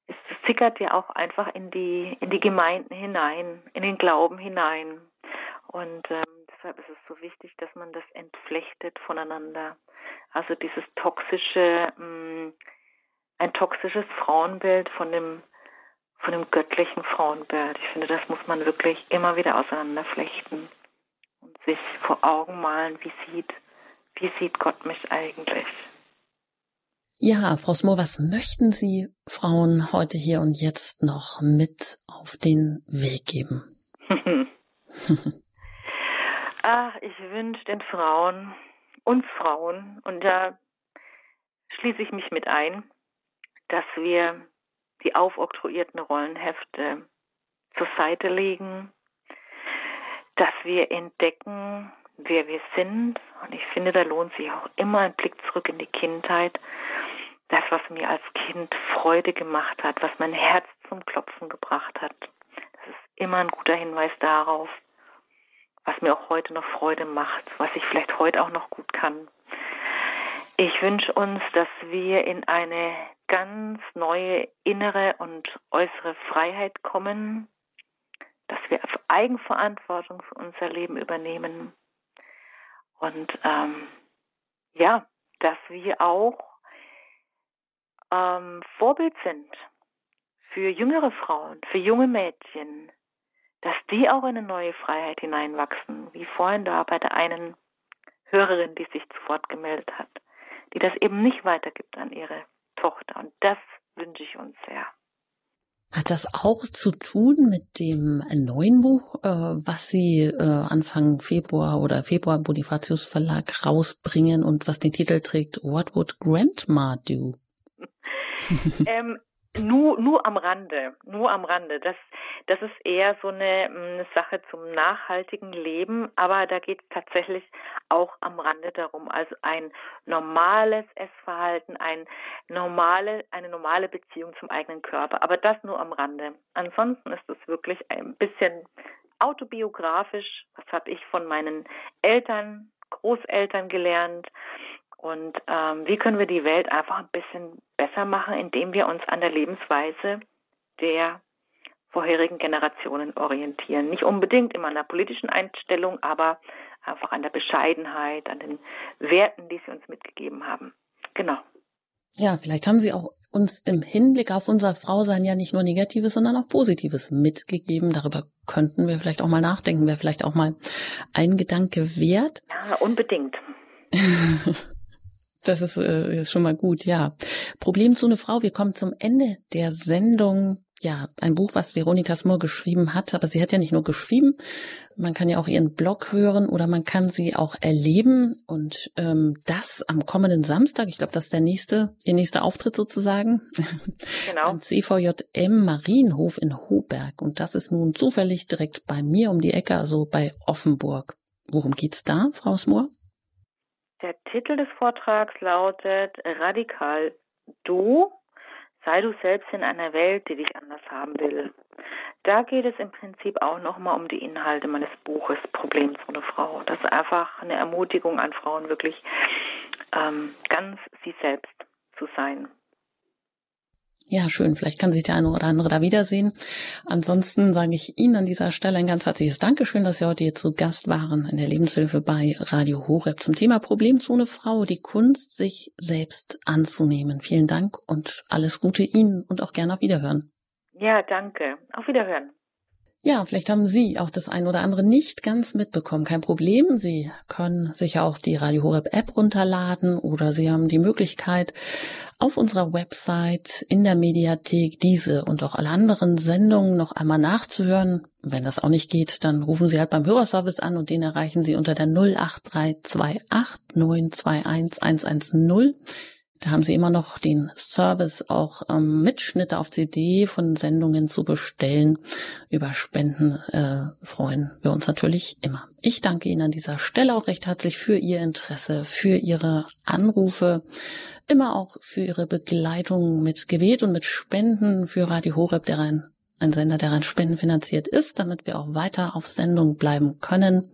ist, das ja auch einfach in die, in die Gemeinden hinein, in den Glauben hinein. Und ähm, deshalb ist es so wichtig, dass man das entflechtet voneinander. Also dieses toxische, mh, mm, ein toxisches Frauenbild von dem, von dem göttlichen Frauenbild. Ich finde, das muss man wirklich immer wieder auseinanderflechten und sich vor Augen malen, wie sieht, wie sieht Gott mich eigentlich. Ja, Frau Smor, was möchten Sie Frauen heute hier und jetzt noch mit auf den Weg geben? Ach, ich wünsche den Frauen, uns Frauen, und da schließe ich mich mit ein, dass wir die aufoktroyierten Rollenhefte zur Seite legen, dass wir entdecken, wer wir sind. Und ich finde, da lohnt sich auch immer ein Blick zurück in die Kindheit. Das, was mir als Kind Freude gemacht hat, was mein Herz zum Klopfen gebracht hat. Das ist immer ein guter Hinweis darauf, was mir auch heute noch Freude macht, was ich vielleicht heute auch noch gut kann. Ich wünsche uns, dass wir in eine ganz neue innere und äußere Freiheit kommen, dass wir Eigenverantwortung für unser Leben übernehmen und ähm, ja, dass wir auch ähm, Vorbild sind für jüngere Frauen, für junge Mädchen, dass die auch in eine neue Freiheit hineinwachsen, wie vorhin da bei der einen Hörerin, die sich sofort gemeldet hat, die das eben nicht weitergibt an ihre Tochter. Und das wünsche ich uns sehr. Hat das auch zu tun mit dem neuen Buch, äh, was Sie äh, Anfang Februar oder Februar Bonifatius Verlag rausbringen und was den Titel trägt What Would Grandma Do? ähm, nur, nur am Rande, nur am Rande. Das, das ist eher so eine, mm, eine Sache zum nachhaltigen Leben, aber da geht es tatsächlich auch am Rande darum. Also ein normales Essverhalten, ein normale, eine normale Beziehung zum eigenen Körper, aber das nur am Rande. Ansonsten ist es wirklich ein bisschen autobiografisch. Was habe ich von meinen Eltern, Großeltern gelernt? Und ähm, wie können wir die Welt einfach ein bisschen besser machen, indem wir uns an der Lebensweise der vorherigen Generationen orientieren. Nicht unbedingt immer an der politischen Einstellung, aber einfach an der Bescheidenheit, an den Werten, die sie uns mitgegeben haben. Genau. Ja, vielleicht haben Sie auch uns im Hinblick auf unser Frausein ja nicht nur Negatives, sondern auch Positives mitgegeben. Darüber könnten wir vielleicht auch mal nachdenken. Wäre vielleicht auch mal ein Gedanke wert. Ja, unbedingt. Das ist, äh, ist schon mal gut, ja. Problem zu eine Frau. Wir kommen zum Ende der Sendung. Ja, ein Buch, was Veronika Smur geschrieben hat, aber sie hat ja nicht nur geschrieben, man kann ja auch ihren Blog hören oder man kann sie auch erleben und ähm, das am kommenden Samstag, ich glaube, das ist der nächste, ihr nächster Auftritt sozusagen, genau. am CVJM Marienhof in Hoberg und das ist nun zufällig direkt bei mir um die Ecke, also bei Offenburg. Worum geht's da, Frau Smur? Der Titel des Vortrags lautet Radikal Du, sei du selbst in einer Welt, die dich anders haben will. Da geht es im Prinzip auch nochmal um die Inhalte meines Buches Problem zu einer Frau. Das ist einfach eine Ermutigung an Frauen, wirklich ähm, ganz sie selbst zu sein. Ja, schön. Vielleicht kann sich der eine oder andere da wiedersehen. Ansonsten sage ich Ihnen an dieser Stelle ein ganz herzliches Dankeschön, dass Sie heute hier zu Gast waren in der Lebenshilfe bei Radio Horeb zum Thema Problemzone Frau, die Kunst, sich selbst anzunehmen. Vielen Dank und alles Gute Ihnen und auch gerne auf Wiederhören. Ja, danke. Auf Wiederhören. Ja, vielleicht haben Sie auch das ein oder andere nicht ganz mitbekommen. Kein Problem. Sie können sich auch die Radio Horeb App runterladen oder Sie haben die Möglichkeit, auf unserer Website in der Mediathek diese und auch alle anderen Sendungen noch einmal nachzuhören. Wenn das auch nicht geht, dann rufen Sie halt beim Hörerservice an und den erreichen Sie unter der 08328 921 110. Da haben Sie immer noch den Service, auch ähm, Mitschnitte auf CD von Sendungen zu bestellen. Über Spenden äh, freuen wir uns natürlich immer. Ich danke Ihnen an dieser Stelle auch recht herzlich für Ihr Interesse, für Ihre Anrufe, immer auch für Ihre Begleitung mit Gebet und mit Spenden für Radio Horeb, der ein, ein Sender, der ein Spenden finanziert ist, damit wir auch weiter auf Sendung bleiben können.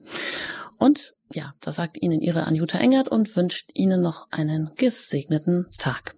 Und ja, das sagt Ihnen Ihre Anjuta Engert und wünscht Ihnen noch einen gesegneten Tag.